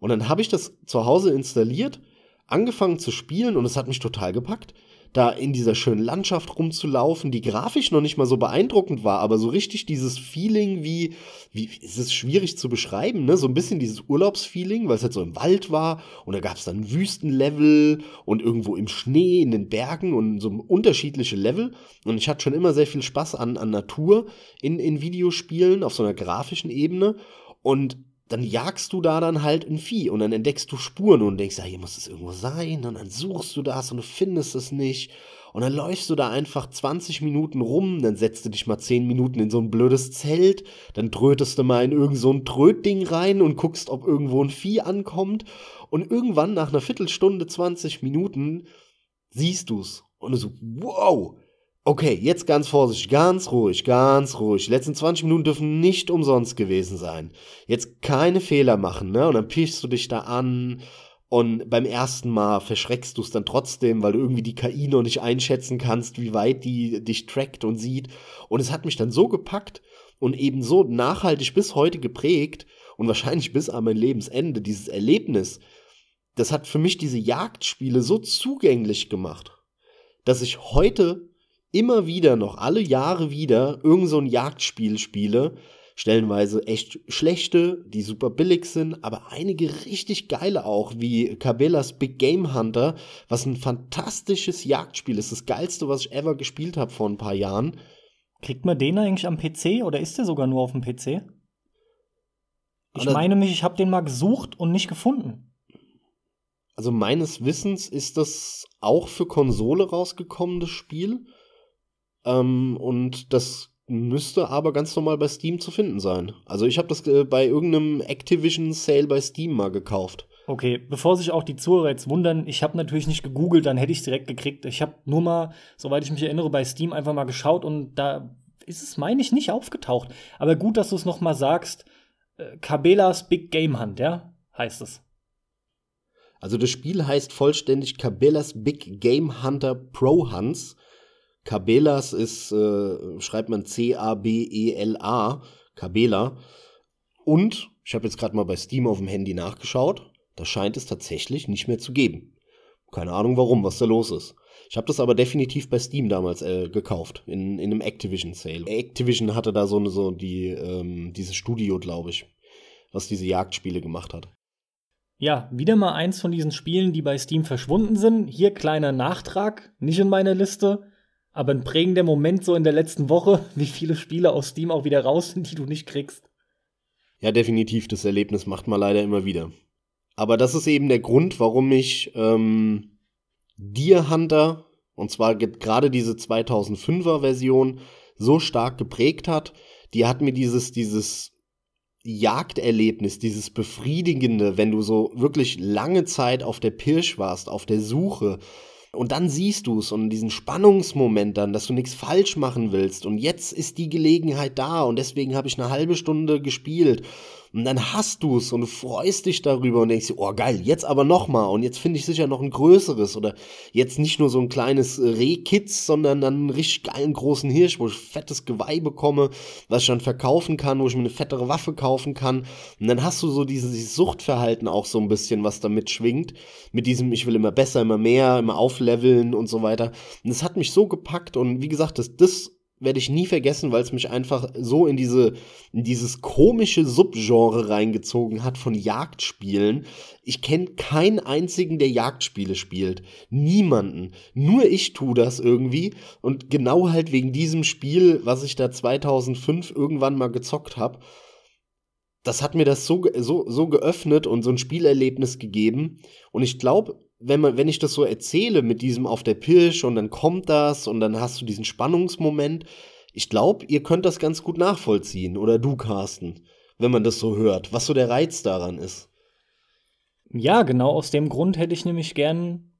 Und dann habe ich das zu Hause installiert, angefangen zu spielen und es hat mich total gepackt da in dieser schönen Landschaft rumzulaufen, die grafisch noch nicht mal so beeindruckend war, aber so richtig dieses Feeling wie, wie ist es schwierig zu beschreiben, ne? So ein bisschen dieses Urlaubsfeeling, weil es halt so im Wald war und da gab es dann Wüstenlevel und irgendwo im Schnee, in den Bergen und so unterschiedliche Level. Und ich hatte schon immer sehr viel Spaß an, an Natur in, in Videospielen auf so einer grafischen Ebene. Und dann jagst du da dann halt ein Vieh und dann entdeckst du Spuren und denkst, ja, hier muss es irgendwo sein und dann suchst du das und du findest es nicht. Und dann läufst du da einfach 20 Minuten rum, dann setzt du dich mal 10 Minuten in so ein blödes Zelt, dann trötest du mal in irgend so ein Trötding rein und guckst, ob irgendwo ein Vieh ankommt. Und irgendwann nach einer Viertelstunde, 20 Minuten siehst du's. Und du so, wow, Okay, jetzt ganz vorsichtig, ganz ruhig, ganz ruhig. Die letzten 20 Minuten dürfen nicht umsonst gewesen sein. Jetzt keine Fehler machen, ne? Und dann pichst du dich da an und beim ersten Mal verschreckst du es dann trotzdem, weil du irgendwie die KI noch nicht einschätzen kannst, wie weit die dich trackt und sieht. Und es hat mich dann so gepackt und eben so nachhaltig bis heute geprägt und wahrscheinlich bis an mein Lebensende dieses Erlebnis. Das hat für mich diese Jagdspiele so zugänglich gemacht, dass ich heute immer wieder noch, alle Jahre wieder, irgend so ein Jagdspiel spiele. Stellenweise echt schlechte, die super billig sind, aber einige richtig geile auch, wie Cabellas Big Game Hunter, was ein fantastisches Jagdspiel ist. Das geilste, was ich ever gespielt habe vor ein paar Jahren. Kriegt man den eigentlich am PC oder ist der sogar nur auf dem PC? Ich oder meine mich, ich habe den mal gesucht und nicht gefunden. Also meines Wissens ist das auch für Konsole rausgekommen, das Spiel. Ähm, und das müsste aber ganz normal bei Steam zu finden sein. Also ich habe das äh, bei irgendeinem Activision Sale bei Steam mal gekauft. Okay, bevor sich auch die Zuhörer jetzt wundern, ich habe natürlich nicht gegoogelt, dann hätte ich es direkt gekriegt. Ich habe nur mal, soweit ich mich erinnere, bei Steam einfach mal geschaut und da ist es, meine ich, nicht aufgetaucht. Aber gut, dass du es noch mal sagst. Äh, Cabela's Big Game Hunt, ja? Heißt es. Also das Spiel heißt vollständig Cabela's Big Game Hunter Pro Hunts. Cabela's ist, äh, schreibt man C-A-B-E-L-A, Cabela. Und ich habe jetzt gerade mal bei Steam auf dem Handy nachgeschaut. Da scheint es tatsächlich nicht mehr zu geben. Keine Ahnung warum, was da los ist. Ich habe das aber definitiv bei Steam damals äh, gekauft, in, in einem Activision Sale. Activision hatte da so eine so die ähm, dieses Studio, glaube ich, was diese Jagdspiele gemacht hat. Ja, wieder mal eins von diesen Spielen, die bei Steam verschwunden sind. Hier kleiner Nachtrag, nicht in meiner Liste, aber ein prägender Moment so in der letzten Woche, wie viele Spiele aus Steam auch wieder raus sind, die du nicht kriegst. Ja, definitiv, das Erlebnis macht man leider immer wieder. Aber das ist eben der Grund, warum ich ähm, Deer Hunter, und zwar gerade diese 2005er Version, so stark geprägt hat. Die hat mir dieses, dieses Jagderlebnis, dieses Befriedigende, wenn du so wirklich lange Zeit auf der Pirsch warst, auf der Suche, und dann siehst du es und diesen Spannungsmoment dann, dass du nichts falsch machen willst. Und jetzt ist die Gelegenheit da und deswegen habe ich eine halbe Stunde gespielt und dann hast du es und du freust dich darüber und denkst dir, oh geil, jetzt aber nochmal und jetzt finde ich sicher noch ein größeres oder jetzt nicht nur so ein kleines Rehkitz, sondern dann einen richtig geilen großen Hirsch, wo ich fettes Geweih bekomme, was ich dann verkaufen kann, wo ich mir eine fettere Waffe kaufen kann. Und dann hast du so dieses, dieses Suchtverhalten auch so ein bisschen, was damit schwingt. Mit diesem, ich will immer besser, immer mehr, immer aufleveln und so weiter. Und das hat mich so gepackt und wie gesagt, das, das werde ich nie vergessen, weil es mich einfach so in diese in dieses komische Subgenre reingezogen hat von Jagdspielen. Ich kenne keinen einzigen, der Jagdspiele spielt. Niemanden. Nur ich tue das irgendwie und genau halt wegen diesem Spiel, was ich da 2005 irgendwann mal gezockt habe. Das hat mir das so, so, so geöffnet und so ein Spielerlebnis gegeben. Und ich glaube, wenn man, wenn ich das so erzähle mit diesem auf der Pirsch und dann kommt das und dann hast du diesen Spannungsmoment, ich glaube, ihr könnt das ganz gut nachvollziehen. Oder du, Carsten, wenn man das so hört, was so der Reiz daran ist. Ja, genau aus dem Grund hätte ich nämlich gern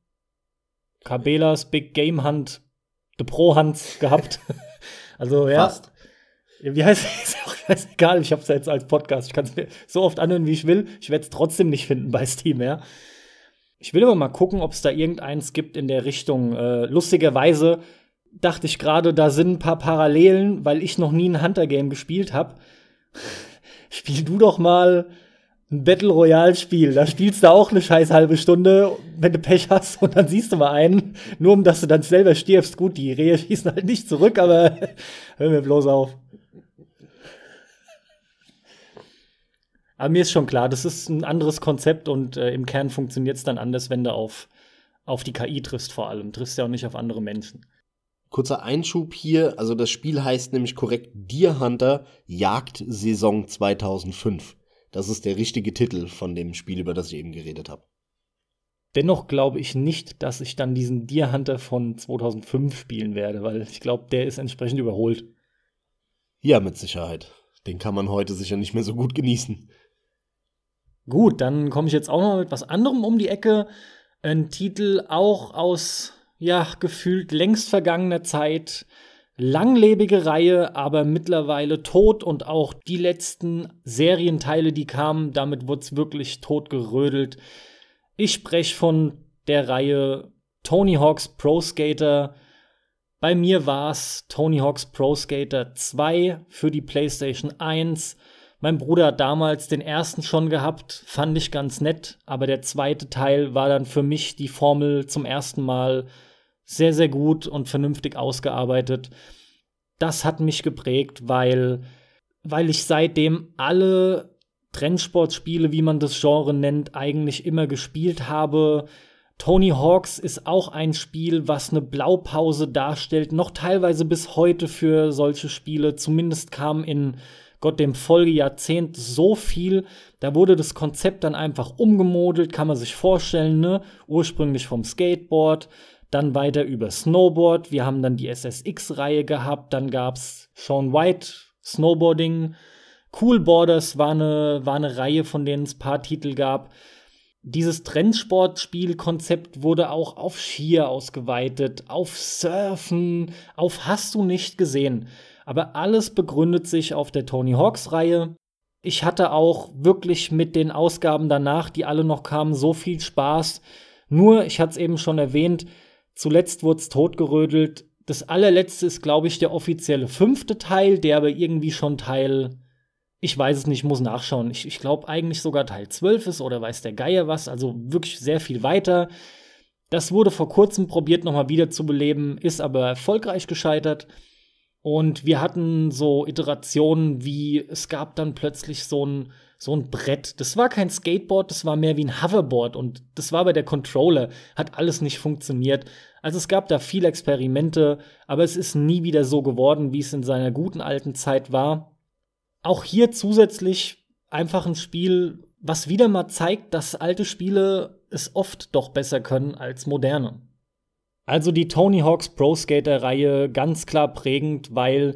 Kabelas Big Game Hunt, The Pro Hunts gehabt. also, ja. Fast. Wie heißt es? Ist egal, ich habe es ja jetzt als Podcast. Ich kann es mir so oft anhören, wie ich will. Ich werde es trotzdem nicht finden bei Steam, ja. Ich will aber mal gucken, ob es da irgendeins gibt in der Richtung. Äh, lustigerweise dachte ich gerade, da sind ein paar Parallelen, weil ich noch nie ein Hunter-Game gespielt habe. Spiel du doch mal ein Battle Royale-Spiel. Da spielst du auch eine scheiß halbe Stunde, wenn du Pech hast, und dann siehst du mal einen, nur um dass du dann selber stirbst. Gut, die Rehe schießen halt nicht zurück, aber hör mir bloß auf. Aber mir ist schon klar, das ist ein anderes Konzept und äh, im Kern funktioniert es dann anders, wenn du auf, auf die KI triffst vor allem. Triffst ja auch nicht auf andere Menschen. Kurzer Einschub hier, also das Spiel heißt nämlich korrekt Deer Hunter Jagdsaison 2005. Das ist der richtige Titel von dem Spiel, über das ich eben geredet habe. Dennoch glaube ich nicht, dass ich dann diesen Deer Hunter von 2005 spielen werde, weil ich glaube, der ist entsprechend überholt. Ja, mit Sicherheit. Den kann man heute sicher nicht mehr so gut genießen. Gut, dann komme ich jetzt auch noch mit was anderem um die Ecke. Ein Titel auch aus, ja, gefühlt längst vergangener Zeit. Langlebige Reihe, aber mittlerweile tot und auch die letzten Serienteile, die kamen, damit wurde es wirklich tot gerödelt. Ich spreche von der Reihe Tony Hawk's Pro Skater. Bei mir war es Tony Hawk's Pro Skater 2 für die PlayStation 1 mein Bruder hat damals den ersten schon gehabt, fand ich ganz nett, aber der zweite Teil war dann für mich die Formel zum ersten Mal sehr, sehr gut und vernünftig ausgearbeitet. Das hat mich geprägt, weil, weil ich seitdem alle Trendsportspiele, wie man das Genre nennt, eigentlich immer gespielt habe. Tony Hawks ist auch ein Spiel, was eine Blaupause darstellt, noch teilweise bis heute für solche Spiele. Zumindest kam in Gott, dem Folgejahrzehnt so viel. Da wurde das Konzept dann einfach umgemodelt, kann man sich vorstellen, ne? Ursprünglich vom Skateboard, dann weiter über Snowboard. Wir haben dann die SSX-Reihe gehabt, dann gab's Sean White Snowboarding. Cool Borders war eine, war eine Reihe, von denen es paar Titel gab. Dieses Trendsportspielkonzept wurde auch auf Skier ausgeweitet, auf Surfen, auf Hast du nicht gesehen. Aber alles begründet sich auf der Tony Hawks Reihe. Ich hatte auch wirklich mit den Ausgaben danach, die alle noch kamen, so viel Spaß. Nur, ich hatte es eben schon erwähnt, zuletzt wurde es totgerödelt. Das allerletzte ist, glaube ich, der offizielle fünfte Teil, der aber irgendwie schon Teil, ich weiß es nicht, muss nachschauen. Ich, ich glaube eigentlich sogar Teil 12 ist oder weiß der Geier was, also wirklich sehr viel weiter. Das wurde vor kurzem probiert, nochmal wieder zu beleben, ist aber erfolgreich gescheitert. Und wir hatten so Iterationen wie, es gab dann plötzlich so ein, so ein Brett. Das war kein Skateboard, das war mehr wie ein Hoverboard. Und das war bei der Controller, hat alles nicht funktioniert. Also es gab da viele Experimente, aber es ist nie wieder so geworden, wie es in seiner guten alten Zeit war. Auch hier zusätzlich einfach ein Spiel, was wieder mal zeigt, dass alte Spiele es oft doch besser können als moderne. Also die Tony Hawks Pro Skater Reihe ganz klar prägend, weil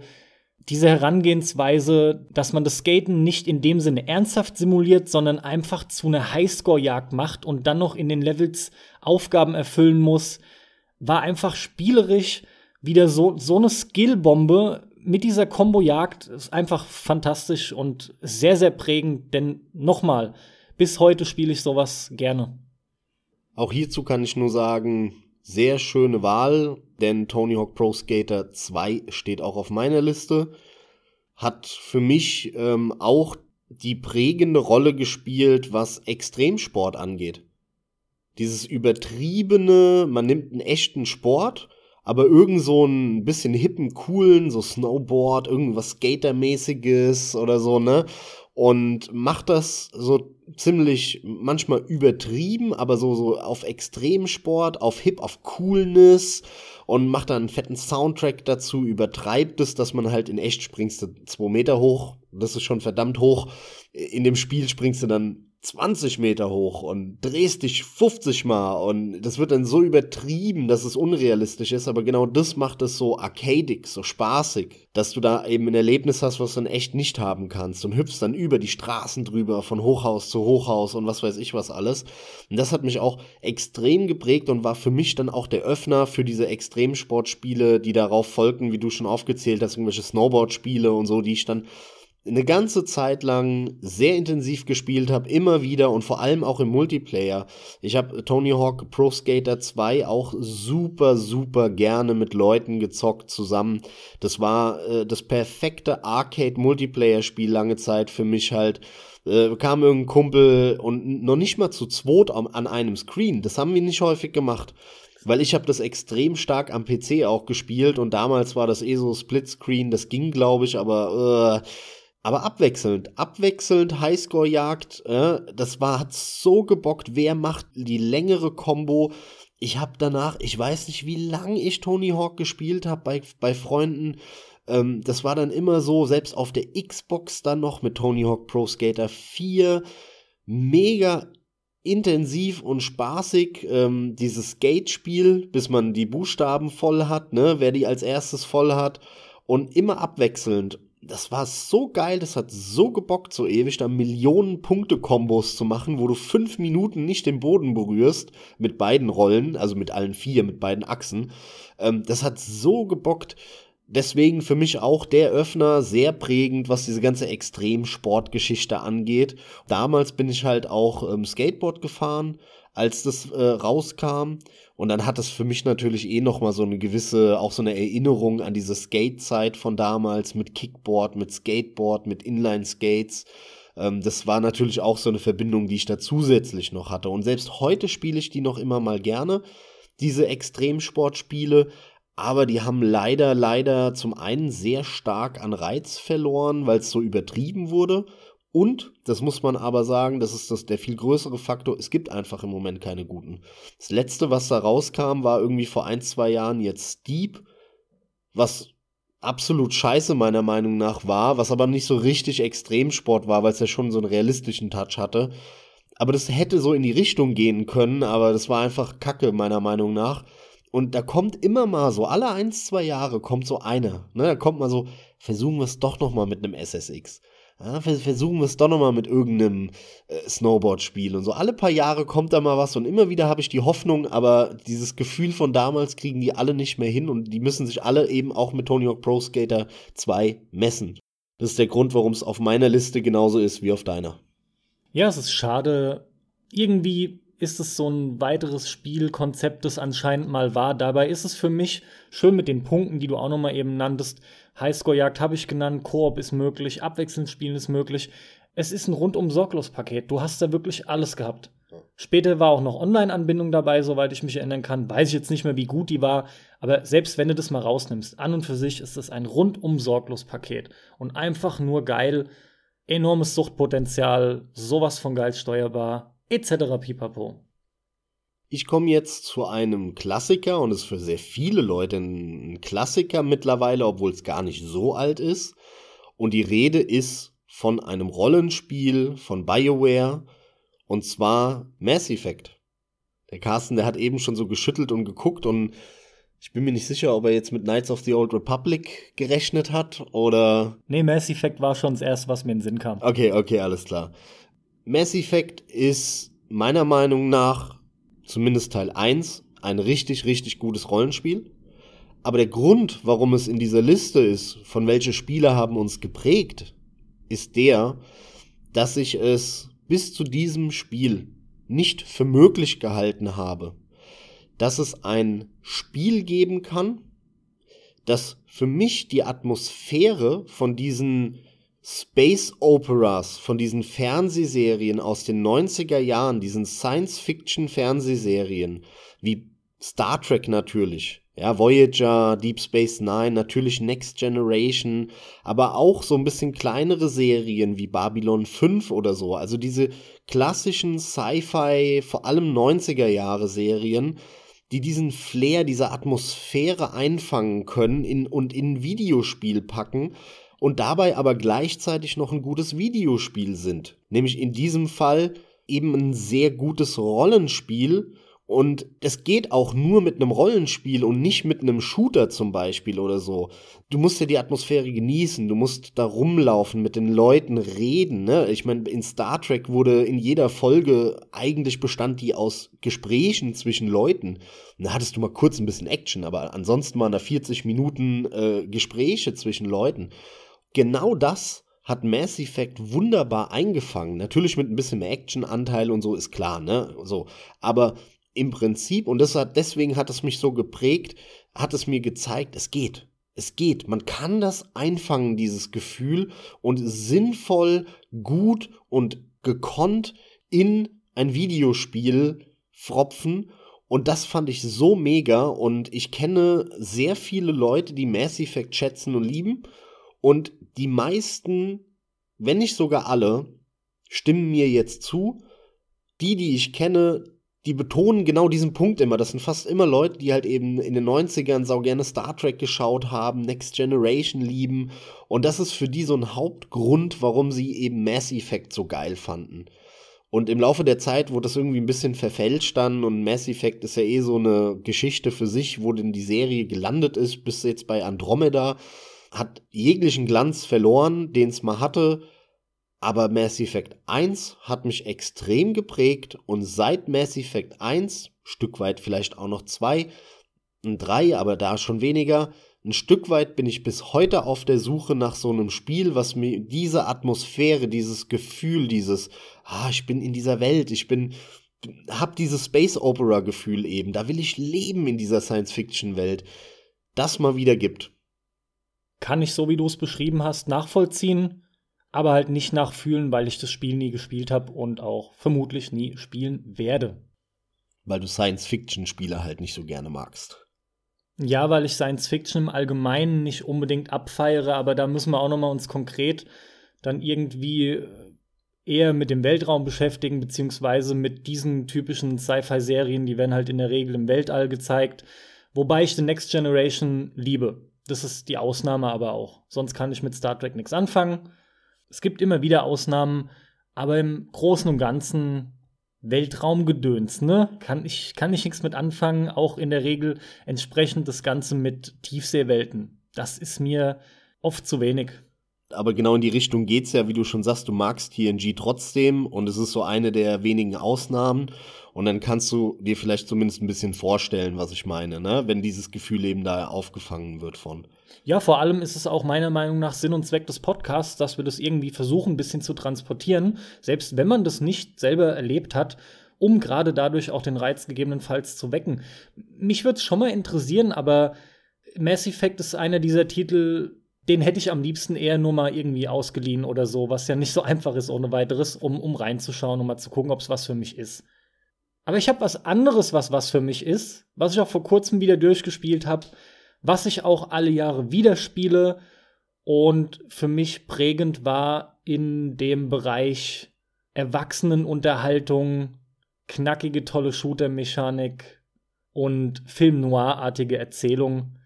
diese Herangehensweise, dass man das Skaten nicht in dem Sinne ernsthaft simuliert, sondern einfach zu einer Highscore-Jagd macht und dann noch in den Levels Aufgaben erfüllen muss, war einfach spielerisch wieder so, so eine Skillbombe mit dieser Combo-Jagd. Ist einfach fantastisch und sehr, sehr prägend, denn nochmal, bis heute spiele ich sowas gerne. Auch hierzu kann ich nur sagen, sehr schöne Wahl, denn Tony Hawk Pro Skater 2 steht auch auf meiner Liste. Hat für mich ähm, auch die prägende Rolle gespielt, was Extremsport angeht. Dieses übertriebene, man nimmt einen echten Sport, aber irgend so ein bisschen hippen, coolen, so Snowboard, irgendwas Skatermäßiges oder so, ne? Und macht das so ziemlich manchmal übertrieben, aber so, so auf Extremsport, auf Hip, auf Coolness und macht dann einen fetten Soundtrack dazu, übertreibt es, dass man halt in echt springst du zwei Meter hoch, das ist schon verdammt hoch. In dem Spiel springst du dann 20 Meter hoch und drehst dich 50 Mal und das wird dann so übertrieben, dass es unrealistisch ist, aber genau das macht es so arcadic, so spaßig, dass du da eben ein Erlebnis hast, was du dann echt nicht haben kannst und hüpfst dann über die Straßen drüber, von Hochhaus zu Hochhaus und was weiß ich was alles. Und das hat mich auch extrem geprägt und war für mich dann auch der Öffner für diese Extremsportspiele, die darauf folgten, wie du schon aufgezählt hast, irgendwelche Snowboard-Spiele und so, die ich dann eine ganze Zeit lang sehr intensiv gespielt habe, immer wieder und vor allem auch im Multiplayer. Ich habe Tony Hawk Pro Skater 2 auch super, super gerne mit Leuten gezockt zusammen. Das war äh, das perfekte Arcade-Multiplayer-Spiel lange Zeit für mich halt. Äh, kam irgendein Kumpel und noch nicht mal zu zweit an einem Screen. Das haben wir nicht häufig gemacht weil ich habe das extrem stark am PC auch gespielt und damals war das eh so Splitscreen, das ging glaube ich, aber äh, aber abwechselnd, abwechselnd Highscore-Jagd, äh, das war, hat so gebockt, wer macht die längere Combo. Ich habe danach, ich weiß nicht, wie lange ich Tony Hawk gespielt habe bei, bei Freunden. Ähm, das war dann immer so, selbst auf der Xbox dann noch mit Tony Hawk Pro Skater 4. Mega intensiv und spaßig, ähm, dieses Skate-Spiel, bis man die Buchstaben voll hat, ne, wer die als erstes voll hat. Und immer abwechselnd das war so geil, das hat so gebockt, so ewig, da Millionen Punkte-Kombos zu machen, wo du fünf Minuten nicht den Boden berührst, mit beiden Rollen, also mit allen vier, mit beiden Achsen. Ähm, das hat so gebockt. Deswegen für mich auch der Öffner sehr prägend, was diese ganze Extremsportgeschichte angeht. Damals bin ich halt auch ähm, Skateboard gefahren, als das äh, rauskam. Und dann hat es für mich natürlich eh nochmal so eine gewisse, auch so eine Erinnerung an diese Skate-Zeit von damals mit Kickboard, mit Skateboard, mit Inline-Skates. Ähm, das war natürlich auch so eine Verbindung, die ich da zusätzlich noch hatte. Und selbst heute spiele ich die noch immer mal gerne, diese Extremsportspiele. Aber die haben leider, leider zum einen sehr stark an Reiz verloren, weil es so übertrieben wurde. Und, das muss man aber sagen, das ist das, der viel größere Faktor, es gibt einfach im Moment keine guten. Das letzte, was da rauskam, war irgendwie vor ein, zwei Jahren jetzt Steep, was absolut scheiße meiner Meinung nach war, was aber nicht so richtig Extremsport war, weil es ja schon so einen realistischen Touch hatte. Aber das hätte so in die Richtung gehen können, aber das war einfach Kacke meiner Meinung nach. Und da kommt immer mal so, alle ein, zwei Jahre kommt so einer. Ne? Da kommt mal so, versuchen wir es doch noch mal mit einem SSX ja, versuchen wir es doch nochmal mit irgendeinem äh, Snowboard-Spiel und so. Alle paar Jahre kommt da mal was und immer wieder habe ich die Hoffnung, aber dieses Gefühl von damals kriegen die alle nicht mehr hin und die müssen sich alle eben auch mit Tony Hawk Pro Skater 2 messen. Das ist der Grund, warum es auf meiner Liste genauso ist wie auf deiner. Ja, es ist schade. Irgendwie ist es so ein weiteres Spielkonzept, das anscheinend mal war. Dabei ist es für mich schön mit den Punkten, die du auch noch mal eben nanntest. Highscore-Jagd habe ich genannt, Koop ist möglich, abwechselnd spielen ist möglich. Es ist ein rundum sorglos Paket. Du hast da wirklich alles gehabt. Später war auch noch Online-Anbindung dabei, soweit ich mich erinnern kann. Weiß ich jetzt nicht mehr, wie gut die war. Aber selbst wenn du das mal rausnimmst, an und für sich ist es ein rundum sorglos Paket. Und einfach nur geil. Enormes Suchtpotenzial, sowas von geil steuerbar, etc. pipapo. Ich komme jetzt zu einem Klassiker und es ist für sehr viele Leute ein Klassiker mittlerweile, obwohl es gar nicht so alt ist. Und die Rede ist von einem Rollenspiel von BioWare und zwar Mass Effect. Der Carsten, der hat eben schon so geschüttelt und geguckt und ich bin mir nicht sicher, ob er jetzt mit Knights of the Old Republic gerechnet hat oder. Nee, Mass Effect war schon das erste, was mir in den Sinn kam. Okay, okay, alles klar. Mass Effect ist meiner Meinung nach, zumindest Teil 1, ein richtig, richtig gutes Rollenspiel. Aber der Grund, warum es in dieser Liste ist, von welche Spiele haben uns geprägt, ist der, dass ich es bis zu diesem Spiel nicht für möglich gehalten habe, dass es ein Spiel geben kann, das für mich die Atmosphäre von diesen Space Operas, von diesen Fernsehserien aus den 90er Jahren, diesen Science-Fiction-Fernsehserien, wie Star Trek natürlich, ja, Voyager, Deep Space Nine, natürlich Next Generation, aber auch so ein bisschen kleinere Serien wie Babylon 5 oder so. Also diese klassischen Sci-Fi, vor allem 90er Jahre Serien, die diesen Flair, diese Atmosphäre einfangen können in, und in ein Videospiel packen und dabei aber gleichzeitig noch ein gutes Videospiel sind. Nämlich in diesem Fall eben ein sehr gutes Rollenspiel und das geht auch nur mit einem Rollenspiel und nicht mit einem Shooter zum Beispiel oder so. Du musst ja die Atmosphäre genießen, du musst da rumlaufen, mit den Leuten reden. Ne? Ich meine, in Star Trek wurde in jeder Folge eigentlich bestand die aus Gesprächen zwischen Leuten. Da hattest du mal kurz ein bisschen Action, aber ansonsten waren da 40 Minuten äh, Gespräche zwischen Leuten. Genau das hat Mass Effect wunderbar eingefangen. Natürlich mit ein bisschen mehr Action-Anteil und so ist klar, ne? So. Aber im Prinzip, und das hat, deswegen hat es mich so geprägt, hat es mir gezeigt, es geht. Es geht. Man kann das einfangen, dieses Gefühl, und sinnvoll, gut und gekonnt in ein Videospiel fropfen. Und das fand ich so mega. Und ich kenne sehr viele Leute, die Mass Effect schätzen und lieben. Und die meisten, wenn nicht sogar alle, stimmen mir jetzt zu. Die, die ich kenne, die betonen genau diesen Punkt immer. Das sind fast immer Leute, die halt eben in den 90ern sau gerne Star Trek geschaut haben, Next Generation lieben. Und das ist für die so ein Hauptgrund, warum sie eben Mass Effect so geil fanden. Und im Laufe der Zeit wurde das irgendwie ein bisschen verfälscht dann und Mass Effect ist ja eh so eine Geschichte für sich, wo denn die Serie gelandet ist, bis jetzt bei Andromeda. Hat jeglichen Glanz verloren, den es mal hatte aber Mass Effect 1 hat mich extrem geprägt und seit Mass Effect 1, Stück weit vielleicht auch noch 2 und 3, aber da schon weniger, ein Stück weit bin ich bis heute auf der Suche nach so einem Spiel, was mir diese Atmosphäre, dieses Gefühl, dieses, ah, ich bin in dieser Welt, ich bin, hab dieses Space Opera Gefühl eben, da will ich leben in dieser Science Fiction Welt, das mal wieder gibt. Kann ich so, wie du es beschrieben hast, nachvollziehen aber halt nicht nachfühlen, weil ich das Spiel nie gespielt habe und auch vermutlich nie spielen werde. Weil du Science-Fiction-Spiele halt nicht so gerne magst. Ja, weil ich Science-Fiction im Allgemeinen nicht unbedingt abfeiere, aber da müssen wir auch noch mal uns konkret dann irgendwie eher mit dem Weltraum beschäftigen, beziehungsweise mit diesen typischen Sci-Fi-Serien, die werden halt in der Regel im Weltall gezeigt. Wobei ich The Next Generation liebe. Das ist die Ausnahme aber auch. Sonst kann ich mit Star Trek nichts anfangen. Es gibt immer wieder Ausnahmen, aber im Großen und Ganzen Weltraumgedöns, ne? Kann ich, kann ich nichts mit anfangen, auch in der Regel entsprechend das Ganze mit Tiefseewelten. Das ist mir oft zu wenig. Aber genau in die Richtung geht's ja, wie du schon sagst, du magst TNG trotzdem und es ist so eine der wenigen Ausnahmen. Und dann kannst du dir vielleicht zumindest ein bisschen vorstellen, was ich meine, ne? Wenn dieses Gefühl eben da aufgefangen wird von. Ja, vor allem ist es auch meiner Meinung nach Sinn und Zweck des Podcasts, dass wir das irgendwie versuchen, ein bisschen zu transportieren, selbst wenn man das nicht selber erlebt hat, um gerade dadurch auch den Reiz gegebenenfalls zu wecken. Mich würde es schon mal interessieren, aber Mass Effect ist einer dieser Titel, den hätte ich am liebsten eher nur mal irgendwie ausgeliehen oder so, was ja nicht so einfach ist ohne weiteres, um, um reinzuschauen, um mal zu gucken, ob es was für mich ist. Aber ich habe was anderes, was was für mich ist, was ich auch vor kurzem wieder durchgespielt habe, was ich auch alle Jahre wieder spiele und für mich prägend war in dem Bereich Erwachsenenunterhaltung, knackige, tolle Shooter-Mechanik und Film-Noir-artige Erzählung.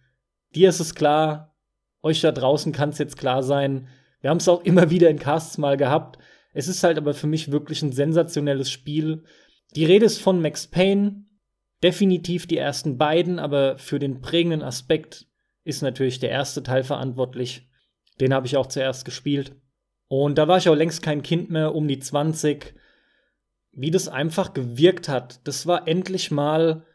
Dir ist es klar, euch da draußen kann es jetzt klar sein. Wir haben es auch immer wieder in Casts mal gehabt. Es ist halt aber für mich wirklich ein sensationelles Spiel. Die Rede ist von Max Payne. Definitiv die ersten beiden, aber für den prägenden Aspekt ist natürlich der erste Teil verantwortlich. Den habe ich auch zuerst gespielt. Und da war ich auch längst kein Kind mehr, um die 20. Wie das einfach gewirkt hat, das war endlich mal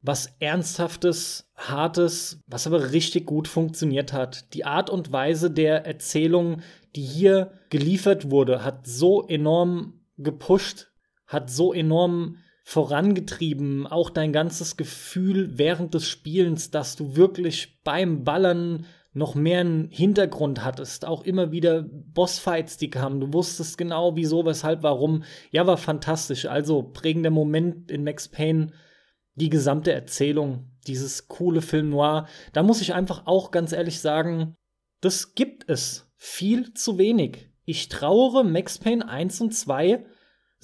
was Ernsthaftes, Hartes, was aber richtig gut funktioniert hat. Die Art und Weise der Erzählung, die hier geliefert wurde, hat so enorm gepusht, hat so enorm vorangetrieben, auch dein ganzes Gefühl während des Spielens, dass du wirklich beim Ballern noch mehr einen Hintergrund hattest, auch immer wieder Bossfights, die kamen, du wusstest genau, wieso, weshalb, warum. Ja, war fantastisch. Also prägender Moment in Max Payne die gesamte Erzählung, dieses coole Film Noir, da muss ich einfach auch ganz ehrlich sagen, das gibt es viel zu wenig. Ich trauere Max Payne 1 und 2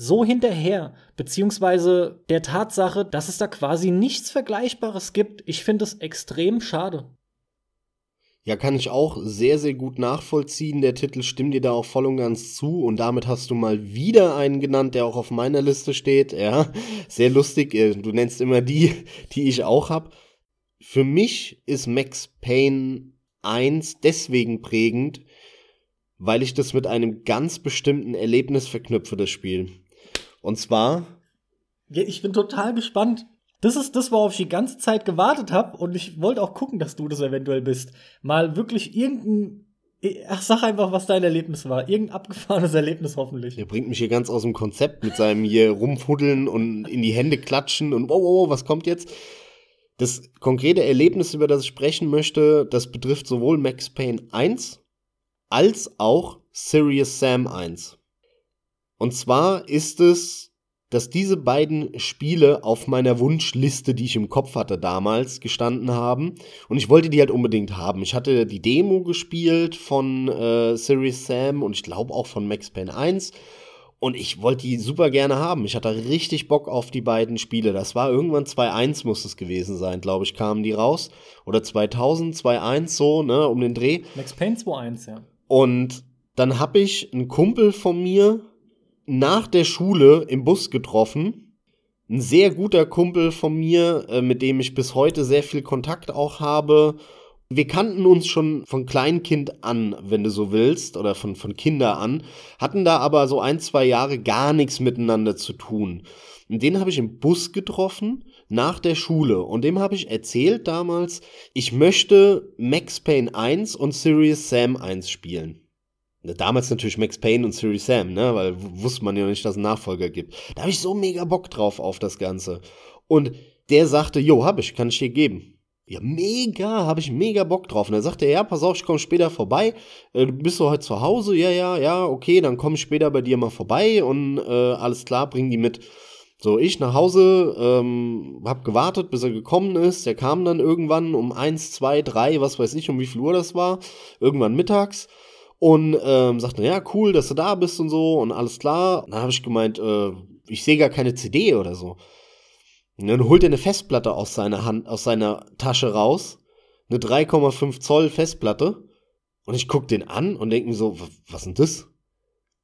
so hinterher, beziehungsweise der Tatsache, dass es da quasi nichts Vergleichbares gibt. Ich finde es extrem schade. Ja, kann ich auch sehr, sehr gut nachvollziehen. Der Titel stimmt dir da auch voll und ganz zu. Und damit hast du mal wieder einen genannt, der auch auf meiner Liste steht. Ja, sehr lustig. Äh, du nennst immer die, die ich auch habe. Für mich ist Max Payne 1 deswegen prägend, weil ich das mit einem ganz bestimmten Erlebnis verknüpfe, das Spiel. Und zwar. Ja, ich bin total gespannt. Das ist das, worauf ich die ganze Zeit gewartet habe und ich wollte auch gucken, dass du das eventuell bist. Mal wirklich irgendein Ach, sag einfach, was dein Erlebnis war. Irgendein abgefahrenes Erlebnis hoffentlich. Der bringt mich hier ganz aus dem Konzept mit seinem hier rumfuddeln und in die Hände klatschen und wow, wow, was kommt jetzt? Das konkrete Erlebnis, über das ich sprechen möchte, das betrifft sowohl Max Payne 1 als auch Serious Sam 1. Und zwar ist es dass diese beiden Spiele auf meiner Wunschliste, die ich im Kopf hatte damals, gestanden haben. Und ich wollte die halt unbedingt haben. Ich hatte die Demo gespielt von äh, Series Sam und ich glaube auch von Max Payne 1. Und ich wollte die super gerne haben. Ich hatte richtig Bock auf die beiden Spiele. Das war irgendwann 2.1 muss es gewesen sein, glaube ich, kamen die raus. Oder 2000, 2.1 so, ne, um den Dreh. Max Payne 2.1, ja. Und dann habe ich einen Kumpel von mir, nach der Schule im Bus getroffen. Ein sehr guter Kumpel von mir, äh, mit dem ich bis heute sehr viel Kontakt auch habe. Wir kannten uns schon von Kleinkind an, wenn du so willst, oder von, von Kinder an, hatten da aber so ein, zwei Jahre gar nichts miteinander zu tun. Und den habe ich im Bus getroffen nach der Schule und dem habe ich erzählt damals, ich möchte Max Payne 1 und Serious Sam 1 spielen. Damals natürlich Max Payne und Siri Sam, ne? Weil wusste man ja nicht, dass es einen Nachfolger gibt. Da habe ich so mega Bock drauf auf das Ganze. Und der sagte, jo, hab ich, kann ich dir geben. Ja, mega, habe ich mega Bock drauf. Und er sagte, ja, pass auf, ich komme später vorbei. Äh, bist du heute zu Hause? Ja, ja, ja, okay, dann komme ich später bei dir mal vorbei und äh, alles klar, bring die mit. So, ich nach Hause, ähm, hab gewartet, bis er gekommen ist. Der kam dann irgendwann um eins, zwei, drei, was weiß ich, um wie viel Uhr das war. Irgendwann mittags und ähm, sagte, ja, cool, dass du da bist und so und alles klar. Und dann habe ich gemeint, äh, ich sehe gar keine CD oder so. Und dann holt er eine Festplatte aus seiner Hand, aus seiner Tasche raus, eine 3,5 Zoll Festplatte. Und ich guck den an und denke mir so, was ist das?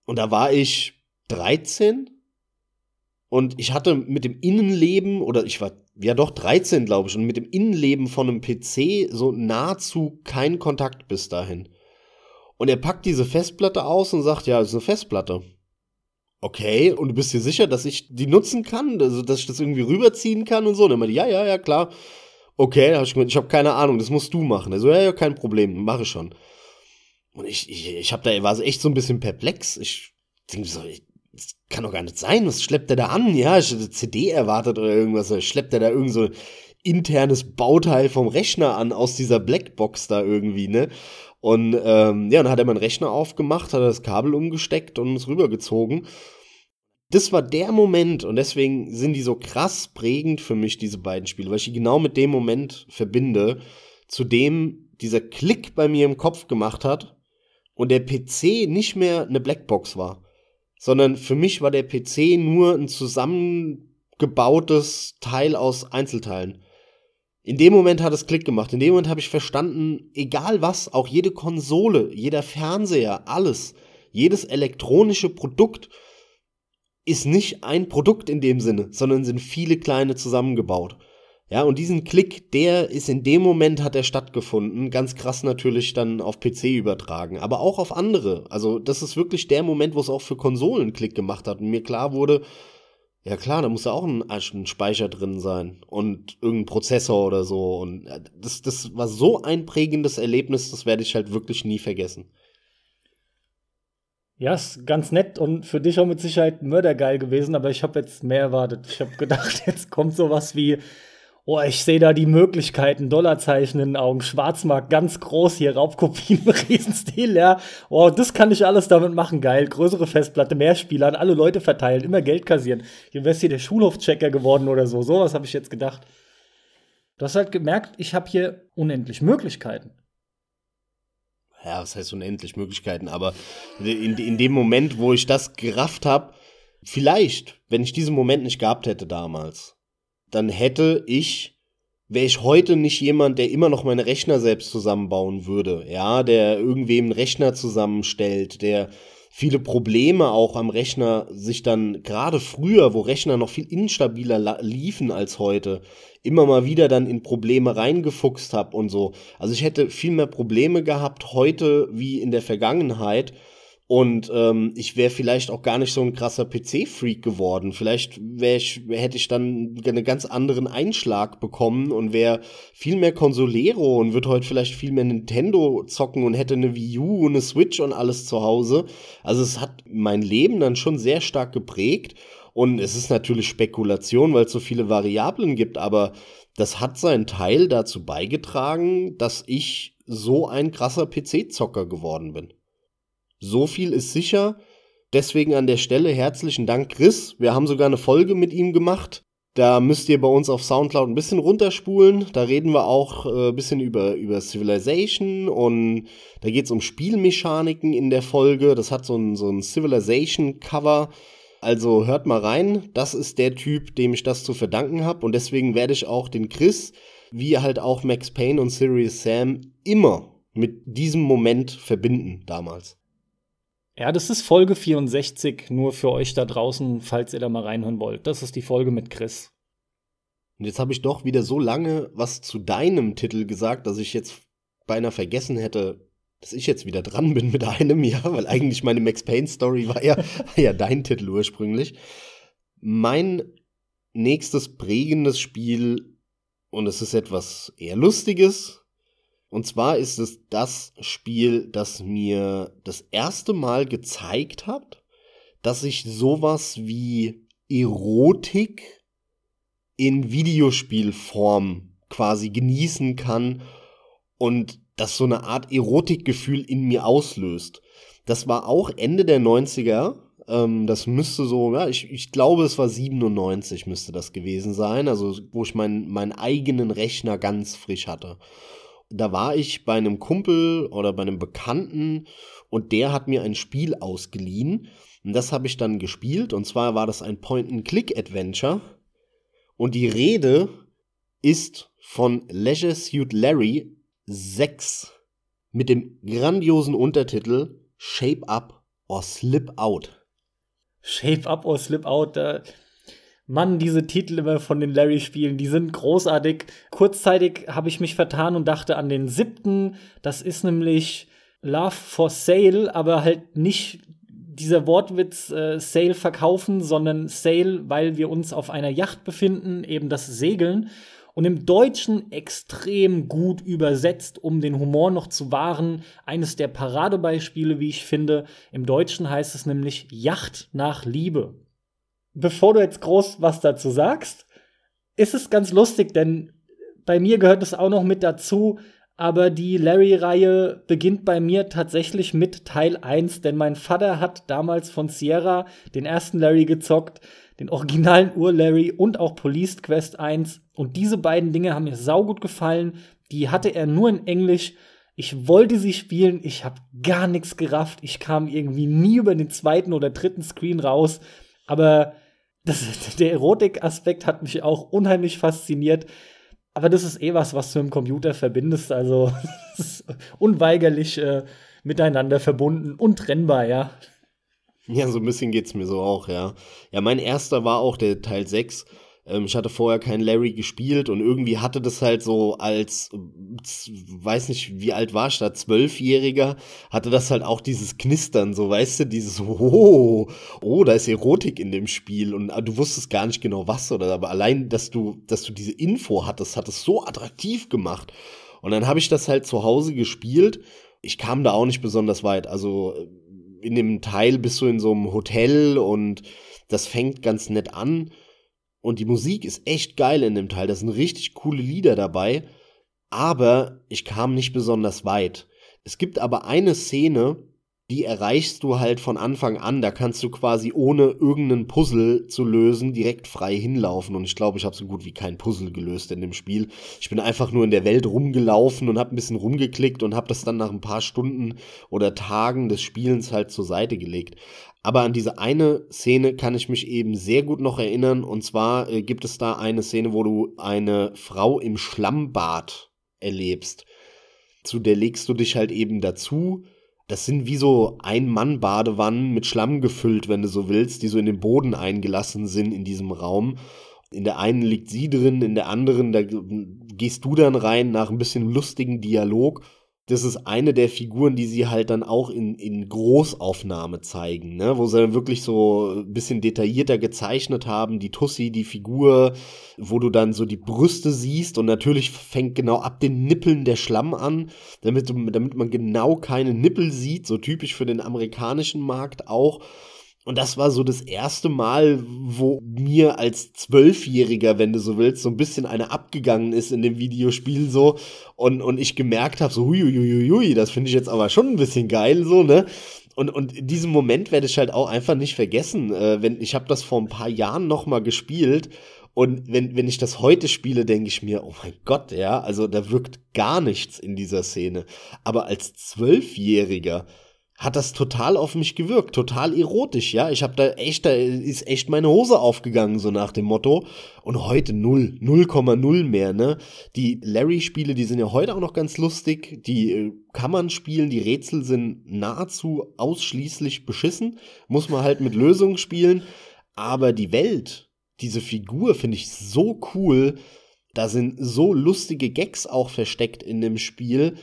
Und da war ich 13 und ich hatte mit dem Innenleben, oder ich war ja doch 13, glaube ich, und mit dem Innenleben von einem PC so nahezu keinen Kontakt bis dahin. Und er packt diese Festplatte aus und sagt, ja, das ist eine Festplatte. Okay, und du bist dir sicher, dass ich die nutzen kann, also dass ich das irgendwie rüberziehen kann und so? Und er meinte, ja, ja, ja, klar. okay, hab ich gesagt, ich habe keine Ahnung, das musst du machen. Er so, ja, ja, kein Problem, mache ich schon. Und ich, ich, ich hab da, war so echt so ein bisschen perplex. Ich denke so, das kann doch gar nicht sein, was schleppt der da an? Ja, ich hätte CD erwartet oder irgendwas, schleppt der da irgend so internes Bauteil vom Rechner an aus dieser Blackbox da irgendwie, ne? Und ähm, ja, dann hat er meinen Rechner aufgemacht, hat das Kabel umgesteckt und es rübergezogen. Das war der Moment und deswegen sind die so krass prägend für mich, diese beiden Spiele, weil ich die genau mit dem Moment verbinde, zu dem dieser Klick bei mir im Kopf gemacht hat und der PC nicht mehr eine Blackbox war, sondern für mich war der PC nur ein zusammengebautes Teil aus Einzelteilen. In dem Moment hat es Klick gemacht. In dem Moment habe ich verstanden, egal was, auch jede Konsole, jeder Fernseher, alles, jedes elektronische Produkt ist nicht ein Produkt in dem Sinne, sondern sind viele kleine zusammengebaut. Ja, und diesen Klick, der ist in dem Moment hat er stattgefunden, ganz krass natürlich dann auf PC übertragen, aber auch auf andere. Also, das ist wirklich der Moment, wo es auch für Konsolen Klick gemacht hat und mir klar wurde, ja klar, da muss ja auch ein, ein, Speicher drin sein und irgendein Prozessor oder so. Und äh, das, das war so ein prägendes Erlebnis, das werde ich halt wirklich nie vergessen. Ja, ist ganz nett und für dich auch mit Sicherheit mördergeil gewesen, aber ich habe jetzt mehr erwartet. Ich habe gedacht, jetzt kommt sowas wie Oh, ich sehe da die Möglichkeiten, Dollarzeichen in den Augen, Schwarzmarkt ganz groß hier, Raubkopien, Riesenstil, ja. Oh, das kann ich alles damit machen, geil. Größere Festplatte, mehr Spieler, an alle Leute verteilen, immer Geld kassieren. Hier wärst hier der Schulhofchecker geworden oder so. Sowas habe ich jetzt gedacht. Du hast halt gemerkt, ich habe hier unendlich Möglichkeiten. Ja, was heißt unendlich Möglichkeiten? Aber in, in dem Moment, wo ich das gerafft habe, vielleicht, wenn ich diesen Moment nicht gehabt hätte damals, dann hätte ich, wäre ich heute nicht jemand, der immer noch meine Rechner selbst zusammenbauen würde, ja, der irgendwem einen Rechner zusammenstellt, der viele Probleme auch am Rechner sich dann gerade früher, wo Rechner noch viel instabiler liefen als heute, immer mal wieder dann in Probleme reingefuchst habe und so. Also ich hätte viel mehr Probleme gehabt heute wie in der Vergangenheit und ähm, ich wäre vielleicht auch gar nicht so ein krasser PC-Freak geworden. Vielleicht wär ich, hätte ich dann einen ganz anderen Einschlag bekommen und wäre viel mehr Consolero und würde heute vielleicht viel mehr Nintendo zocken und hätte eine Wii U und eine Switch und alles zu Hause. Also es hat mein Leben dann schon sehr stark geprägt. Und es ist natürlich Spekulation, weil es so viele Variablen gibt, aber das hat seinen Teil dazu beigetragen, dass ich so ein krasser PC-Zocker geworden bin. So viel ist sicher. Deswegen an der Stelle herzlichen Dank, Chris. Wir haben sogar eine Folge mit ihm gemacht. Da müsst ihr bei uns auf Soundcloud ein bisschen runterspulen. Da reden wir auch äh, ein bisschen über, über Civilization und da geht es um Spielmechaniken in der Folge. Das hat so ein, so ein Civilization-Cover. Also hört mal rein. Das ist der Typ, dem ich das zu verdanken habe. Und deswegen werde ich auch den Chris, wie halt auch Max Payne und Sirius Sam, immer mit diesem Moment verbinden damals. Ja, das ist Folge 64, nur für euch da draußen, falls ihr da mal reinhören wollt. Das ist die Folge mit Chris. Und jetzt habe ich doch wieder so lange was zu deinem Titel gesagt, dass ich jetzt beinahe vergessen hätte, dass ich jetzt wieder dran bin mit einem, ja, weil eigentlich meine Max Payne Story war ja, ja dein Titel ursprünglich. Mein nächstes prägendes Spiel, und es ist etwas eher Lustiges, und zwar ist es das Spiel, das mir das erste Mal gezeigt hat, dass ich sowas wie Erotik in Videospielform quasi genießen kann und das so eine Art Erotikgefühl in mir auslöst. Das war auch Ende der 90er. Ähm, das müsste so, ja, ich, ich glaube, es war 97 müsste das gewesen sein, also wo ich meinen meinen eigenen Rechner ganz frisch hatte da war ich bei einem Kumpel oder bei einem Bekannten und der hat mir ein Spiel ausgeliehen und das habe ich dann gespielt und zwar war das ein Point-and-Click-Adventure und die Rede ist von Leisure Suit Larry 6 mit dem grandiosen Untertitel Shape Up or Slip Out. Shape Up or Slip Out, da Mann, diese Titel immer von den Larry-Spielen, die sind großartig. Kurzzeitig habe ich mich vertan und dachte an den siebten. Das ist nämlich Love for Sale, aber halt nicht dieser Wortwitz äh, Sale verkaufen, sondern Sale, weil wir uns auf einer Yacht befinden, eben das Segeln. und im Deutschen extrem gut übersetzt, um den Humor noch zu wahren. Eines der Paradebeispiele, wie ich finde. Im Deutschen heißt es nämlich Yacht nach Liebe. Bevor du jetzt groß was dazu sagst, ist es ganz lustig, denn bei mir gehört es auch noch mit dazu, aber die Larry-Reihe beginnt bei mir tatsächlich mit Teil 1, denn mein Vater hat damals von Sierra den ersten Larry gezockt, den originalen Ur-Larry und auch Police Quest 1. Und diese beiden Dinge haben mir saugut gefallen. Die hatte er nur in Englisch. Ich wollte sie spielen, ich habe gar nichts gerafft. Ich kam irgendwie nie über den zweiten oder dritten Screen raus. Aber das, der Erotik-Aspekt hat mich auch unheimlich fasziniert. Aber das ist eh was, was du im Computer verbindest. Also unweigerlich äh, miteinander verbunden, untrennbar, ja. Ja, so ein bisschen geht's mir so auch, ja. Ja, mein erster war auch der Teil 6. Ähm, ich hatte vorher keinen Larry gespielt und irgendwie hatte das halt so als, weiß nicht, wie alt war ich da, Zwölfjähriger, hatte das halt auch dieses Knistern, so weißt du, dieses, oh, oh, da ist Erotik in dem Spiel und ah, du wusstest gar nicht genau was oder, aber allein, dass du, dass du diese Info hattest, hat es so attraktiv gemacht. Und dann habe ich das halt zu Hause gespielt. Ich kam da auch nicht besonders weit. Also in dem Teil bist du in so einem Hotel und das fängt ganz nett an. Und die Musik ist echt geil in dem Teil. Da sind richtig coole Lieder dabei. Aber ich kam nicht besonders weit. Es gibt aber eine Szene, die erreichst du halt von Anfang an. Da kannst du quasi ohne irgendeinen Puzzle zu lösen direkt frei hinlaufen. Und ich glaube, ich habe so gut wie kein Puzzle gelöst in dem Spiel. Ich bin einfach nur in der Welt rumgelaufen und habe ein bisschen rumgeklickt und habe das dann nach ein paar Stunden oder Tagen des Spielens halt zur Seite gelegt. Aber an diese eine Szene kann ich mich eben sehr gut noch erinnern. Und zwar äh, gibt es da eine Szene, wo du eine Frau im Schlammbad erlebst. Zu der legst du dich halt eben dazu. Das sind wie so Ein-Mann-Badewannen mit Schlamm gefüllt, wenn du so willst, die so in den Boden eingelassen sind in diesem Raum. In der einen liegt sie drin, in der anderen, da gehst du dann rein nach ein bisschen lustigen Dialog das ist eine der Figuren, die sie halt dann auch in, in Großaufnahme zeigen, ne? wo sie dann wirklich so ein bisschen detaillierter gezeichnet haben, die Tussi, die Figur, wo du dann so die Brüste siehst und natürlich fängt genau ab den Nippeln der Schlamm an, damit, damit man genau keine Nippel sieht, so typisch für den amerikanischen Markt auch. Und das war so das erste Mal, wo mir als Zwölfjähriger, wenn du so willst, so ein bisschen eine abgegangen ist in dem Videospiel so und, und ich gemerkt habe, so huiuiuiui, das finde ich jetzt aber schon ein bisschen geil so, ne? Und, und in diesem Moment werde ich halt auch einfach nicht vergessen, äh, wenn ich habe das vor ein paar Jahren noch mal gespielt und wenn, wenn ich das heute spiele, denke ich mir, oh mein Gott, ja, also da wirkt gar nichts in dieser Szene. Aber als Zwölfjähriger hat das total auf mich gewirkt, total erotisch, ja. Ich habe da echt, da ist echt meine Hose aufgegangen, so nach dem Motto. Und heute null, 0,0 mehr, ne. Die Larry-Spiele, die sind ja heute auch noch ganz lustig. Die äh, kann man spielen, die Rätsel sind nahezu ausschließlich beschissen. Muss man halt mit Lösungen spielen. Aber die Welt, diese Figur finde ich so cool. Da sind so lustige Gags auch versteckt in dem Spiel.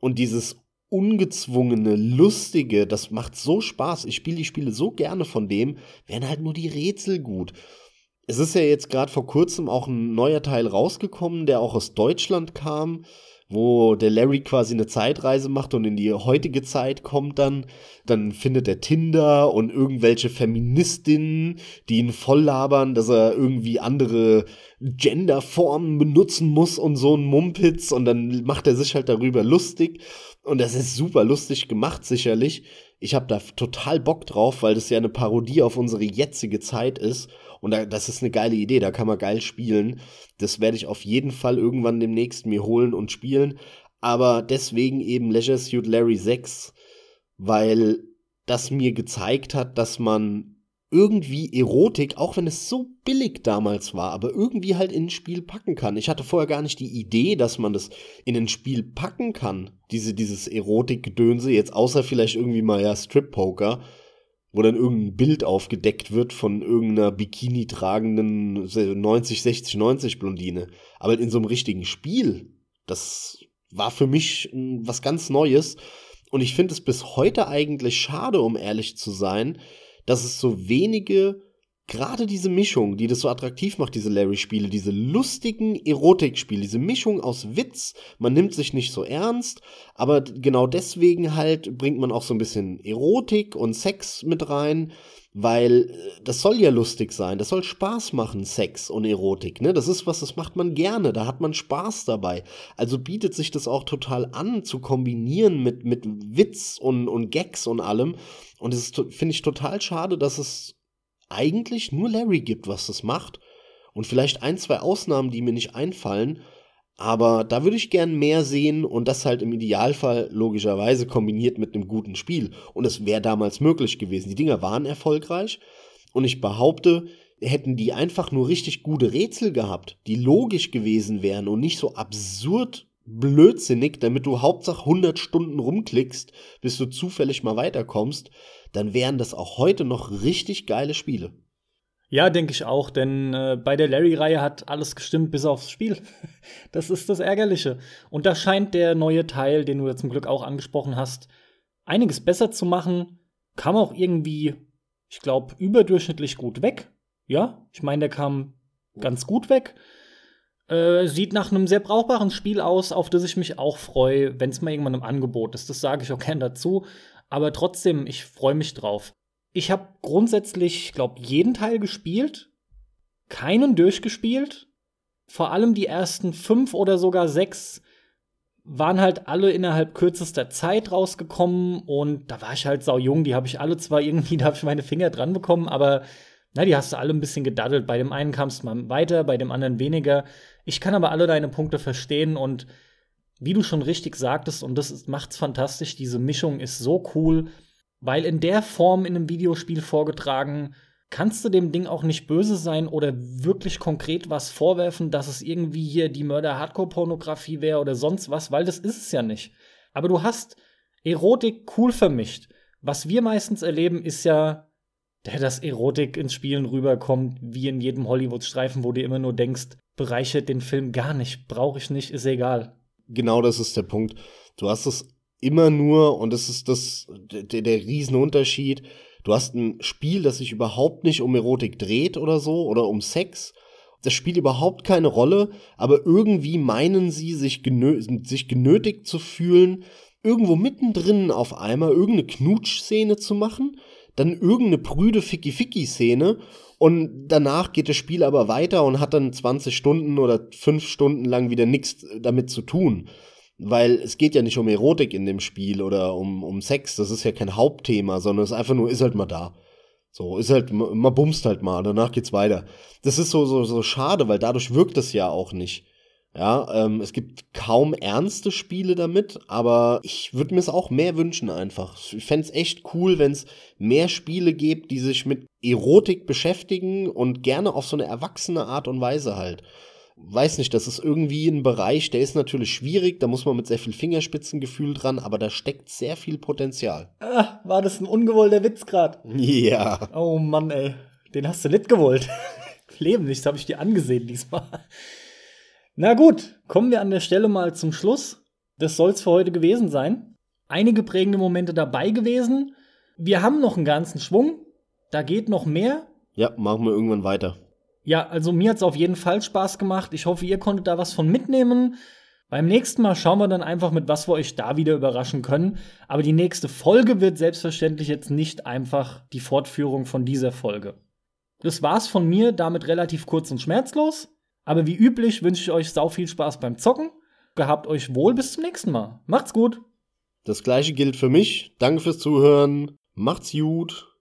Und dieses ungezwungene, lustige, das macht so Spaß. Ich spiele die Spiele so gerne von dem, werden halt nur die Rätsel gut. Es ist ja jetzt gerade vor kurzem auch ein neuer Teil rausgekommen, der auch aus Deutschland kam, wo der Larry quasi eine Zeitreise macht und in die heutige Zeit kommt dann. Dann findet er Tinder und irgendwelche Feministinnen, die ihn voll labern, dass er irgendwie andere Genderformen benutzen muss und so ein Mumpitz und dann macht er sich halt darüber lustig. Und das ist super lustig gemacht, sicherlich. Ich habe da total Bock drauf, weil das ja eine Parodie auf unsere jetzige Zeit ist. Und da, das ist eine geile Idee, da kann man geil spielen. Das werde ich auf jeden Fall irgendwann demnächst mir holen und spielen. Aber deswegen eben Leisure Suit Larry 6, weil das mir gezeigt hat, dass man irgendwie Erotik, auch wenn es so billig damals war, aber irgendwie halt in ein Spiel packen kann. Ich hatte vorher gar nicht die Idee, dass man das in ein Spiel packen kann, diese, dieses Erotikgedönse, jetzt außer vielleicht irgendwie mal ja Strip-Poker, wo dann irgendein Bild aufgedeckt wird von irgendeiner Bikini tragenden 90, 60, 90 Blondine. Aber in so einem richtigen Spiel, das war für mich was ganz Neues. Und ich finde es bis heute eigentlich schade, um ehrlich zu sein, dass es so wenige gerade diese Mischung, die das so attraktiv macht, diese Larry-Spiele, diese lustigen Erotikspiele, diese Mischung aus Witz, man nimmt sich nicht so ernst, aber genau deswegen halt bringt man auch so ein bisschen Erotik und Sex mit rein, weil äh, das soll ja lustig sein, das soll Spaß machen, Sex und Erotik, ne? Das ist was, das macht man gerne, da hat man Spaß dabei. Also bietet sich das auch total an, zu kombinieren mit, mit Witz und, und Gags und allem. Und es finde ich total schade, dass es eigentlich nur Larry gibt, was das macht. Und vielleicht ein, zwei Ausnahmen, die mir nicht einfallen. Aber da würde ich gern mehr sehen und das halt im Idealfall logischerweise kombiniert mit einem guten Spiel. Und es wäre damals möglich gewesen. Die Dinger waren erfolgreich und ich behaupte, hätten die einfach nur richtig gute Rätsel gehabt, die logisch gewesen wären und nicht so absurd blödsinnig, damit du Hauptsache 100 Stunden rumklickst, bis du zufällig mal weiterkommst, dann wären das auch heute noch richtig geile Spiele. Ja, denke ich auch, denn äh, bei der Larry-Reihe hat alles gestimmt bis aufs Spiel. das ist das Ärgerliche. Und da scheint der neue Teil, den du ja zum Glück auch angesprochen hast, einiges besser zu machen. Kam auch irgendwie, ich glaube, überdurchschnittlich gut weg. Ja, ich meine, der kam ganz gut weg. Äh, sieht nach einem sehr brauchbaren Spiel aus, auf das ich mich auch freue, wenn es mal irgendwann im Angebot ist. Das sage ich auch gern dazu. Aber trotzdem, ich freue mich drauf. Ich habe grundsätzlich, ich glaube, jeden Teil gespielt, keinen durchgespielt. Vor allem die ersten fünf oder sogar sechs waren halt alle innerhalb kürzester Zeit rausgekommen und da war ich halt sau jung. Die habe ich alle zwar irgendwie, da habe ich meine Finger dran bekommen, aber na, die hast du alle ein bisschen gedaddelt. Bei dem einen kamst du mal weiter, bei dem anderen weniger. Ich kann aber alle deine Punkte verstehen und wie du schon richtig sagtest, und das macht's fantastisch, diese Mischung ist so cool, weil in der Form in einem Videospiel vorgetragen, kannst du dem Ding auch nicht böse sein oder wirklich konkret was vorwerfen, dass es irgendwie hier die Mörder-Hardcore-Pornografie wäre oder sonst was, weil das ist es ja nicht. Aber du hast Erotik cool vermischt. Was wir meistens erleben, ist ja, dass Erotik ins Spielen rüberkommt, wie in jedem Hollywood-Streifen, wo du immer nur denkst, bereichert den Film gar nicht, brauche ich nicht, ist egal genau das ist der Punkt. Du hast es immer nur, und das ist das, der, der Riesenunterschied, du hast ein Spiel, das sich überhaupt nicht um Erotik dreht oder so, oder um Sex. Das spielt überhaupt keine Rolle, aber irgendwie meinen sie, sich, genö sich genötigt zu fühlen, irgendwo mittendrin auf einmal irgendeine Knutschszene zu machen, dann irgendeine prüde Ficky-Ficky-Szene und danach geht das Spiel aber weiter und hat dann 20 Stunden oder 5 Stunden lang wieder nichts damit zu tun. Weil es geht ja nicht um Erotik in dem Spiel oder um, um Sex, das ist ja kein Hauptthema, sondern es ist einfach nur, ist halt mal da. So, ist halt, man bumst halt mal, danach geht's weiter. Das ist so, so, so schade, weil dadurch wirkt es ja auch nicht. Ja, ähm, es gibt kaum ernste Spiele damit, aber ich würde mir es auch mehr wünschen einfach. Ich fände es echt cool, wenn es mehr Spiele gibt, die sich mit Erotik beschäftigen und gerne auf so eine erwachsene Art und Weise halt. Weiß nicht, das ist irgendwie ein Bereich, der ist natürlich schwierig, da muss man mit sehr viel Fingerspitzengefühl dran, aber da steckt sehr viel Potenzial. Ah, war das ein ungewollter Witz grad? Ja. Oh Mann, ey. Den hast du nicht gewollt. Leben nicht, habe ich dir angesehen diesmal. Na gut, kommen wir an der Stelle mal zum Schluss. Das soll's für heute gewesen sein. Einige prägende Momente dabei gewesen. Wir haben noch einen ganzen Schwung. Da geht noch mehr. Ja, machen wir irgendwann weiter. Ja, also mir hat's auf jeden Fall Spaß gemacht. Ich hoffe, ihr konntet da was von mitnehmen. Beim nächsten Mal schauen wir dann einfach, mit was wir euch da wieder überraschen können. Aber die nächste Folge wird selbstverständlich jetzt nicht einfach die Fortführung von dieser Folge. Das war's von mir, damit relativ kurz und schmerzlos. Aber wie üblich wünsche ich euch sau viel Spaß beim Zocken. Gehabt euch wohl bis zum nächsten Mal. Macht's gut. Das gleiche gilt für mich. Danke fürs Zuhören. Macht's gut.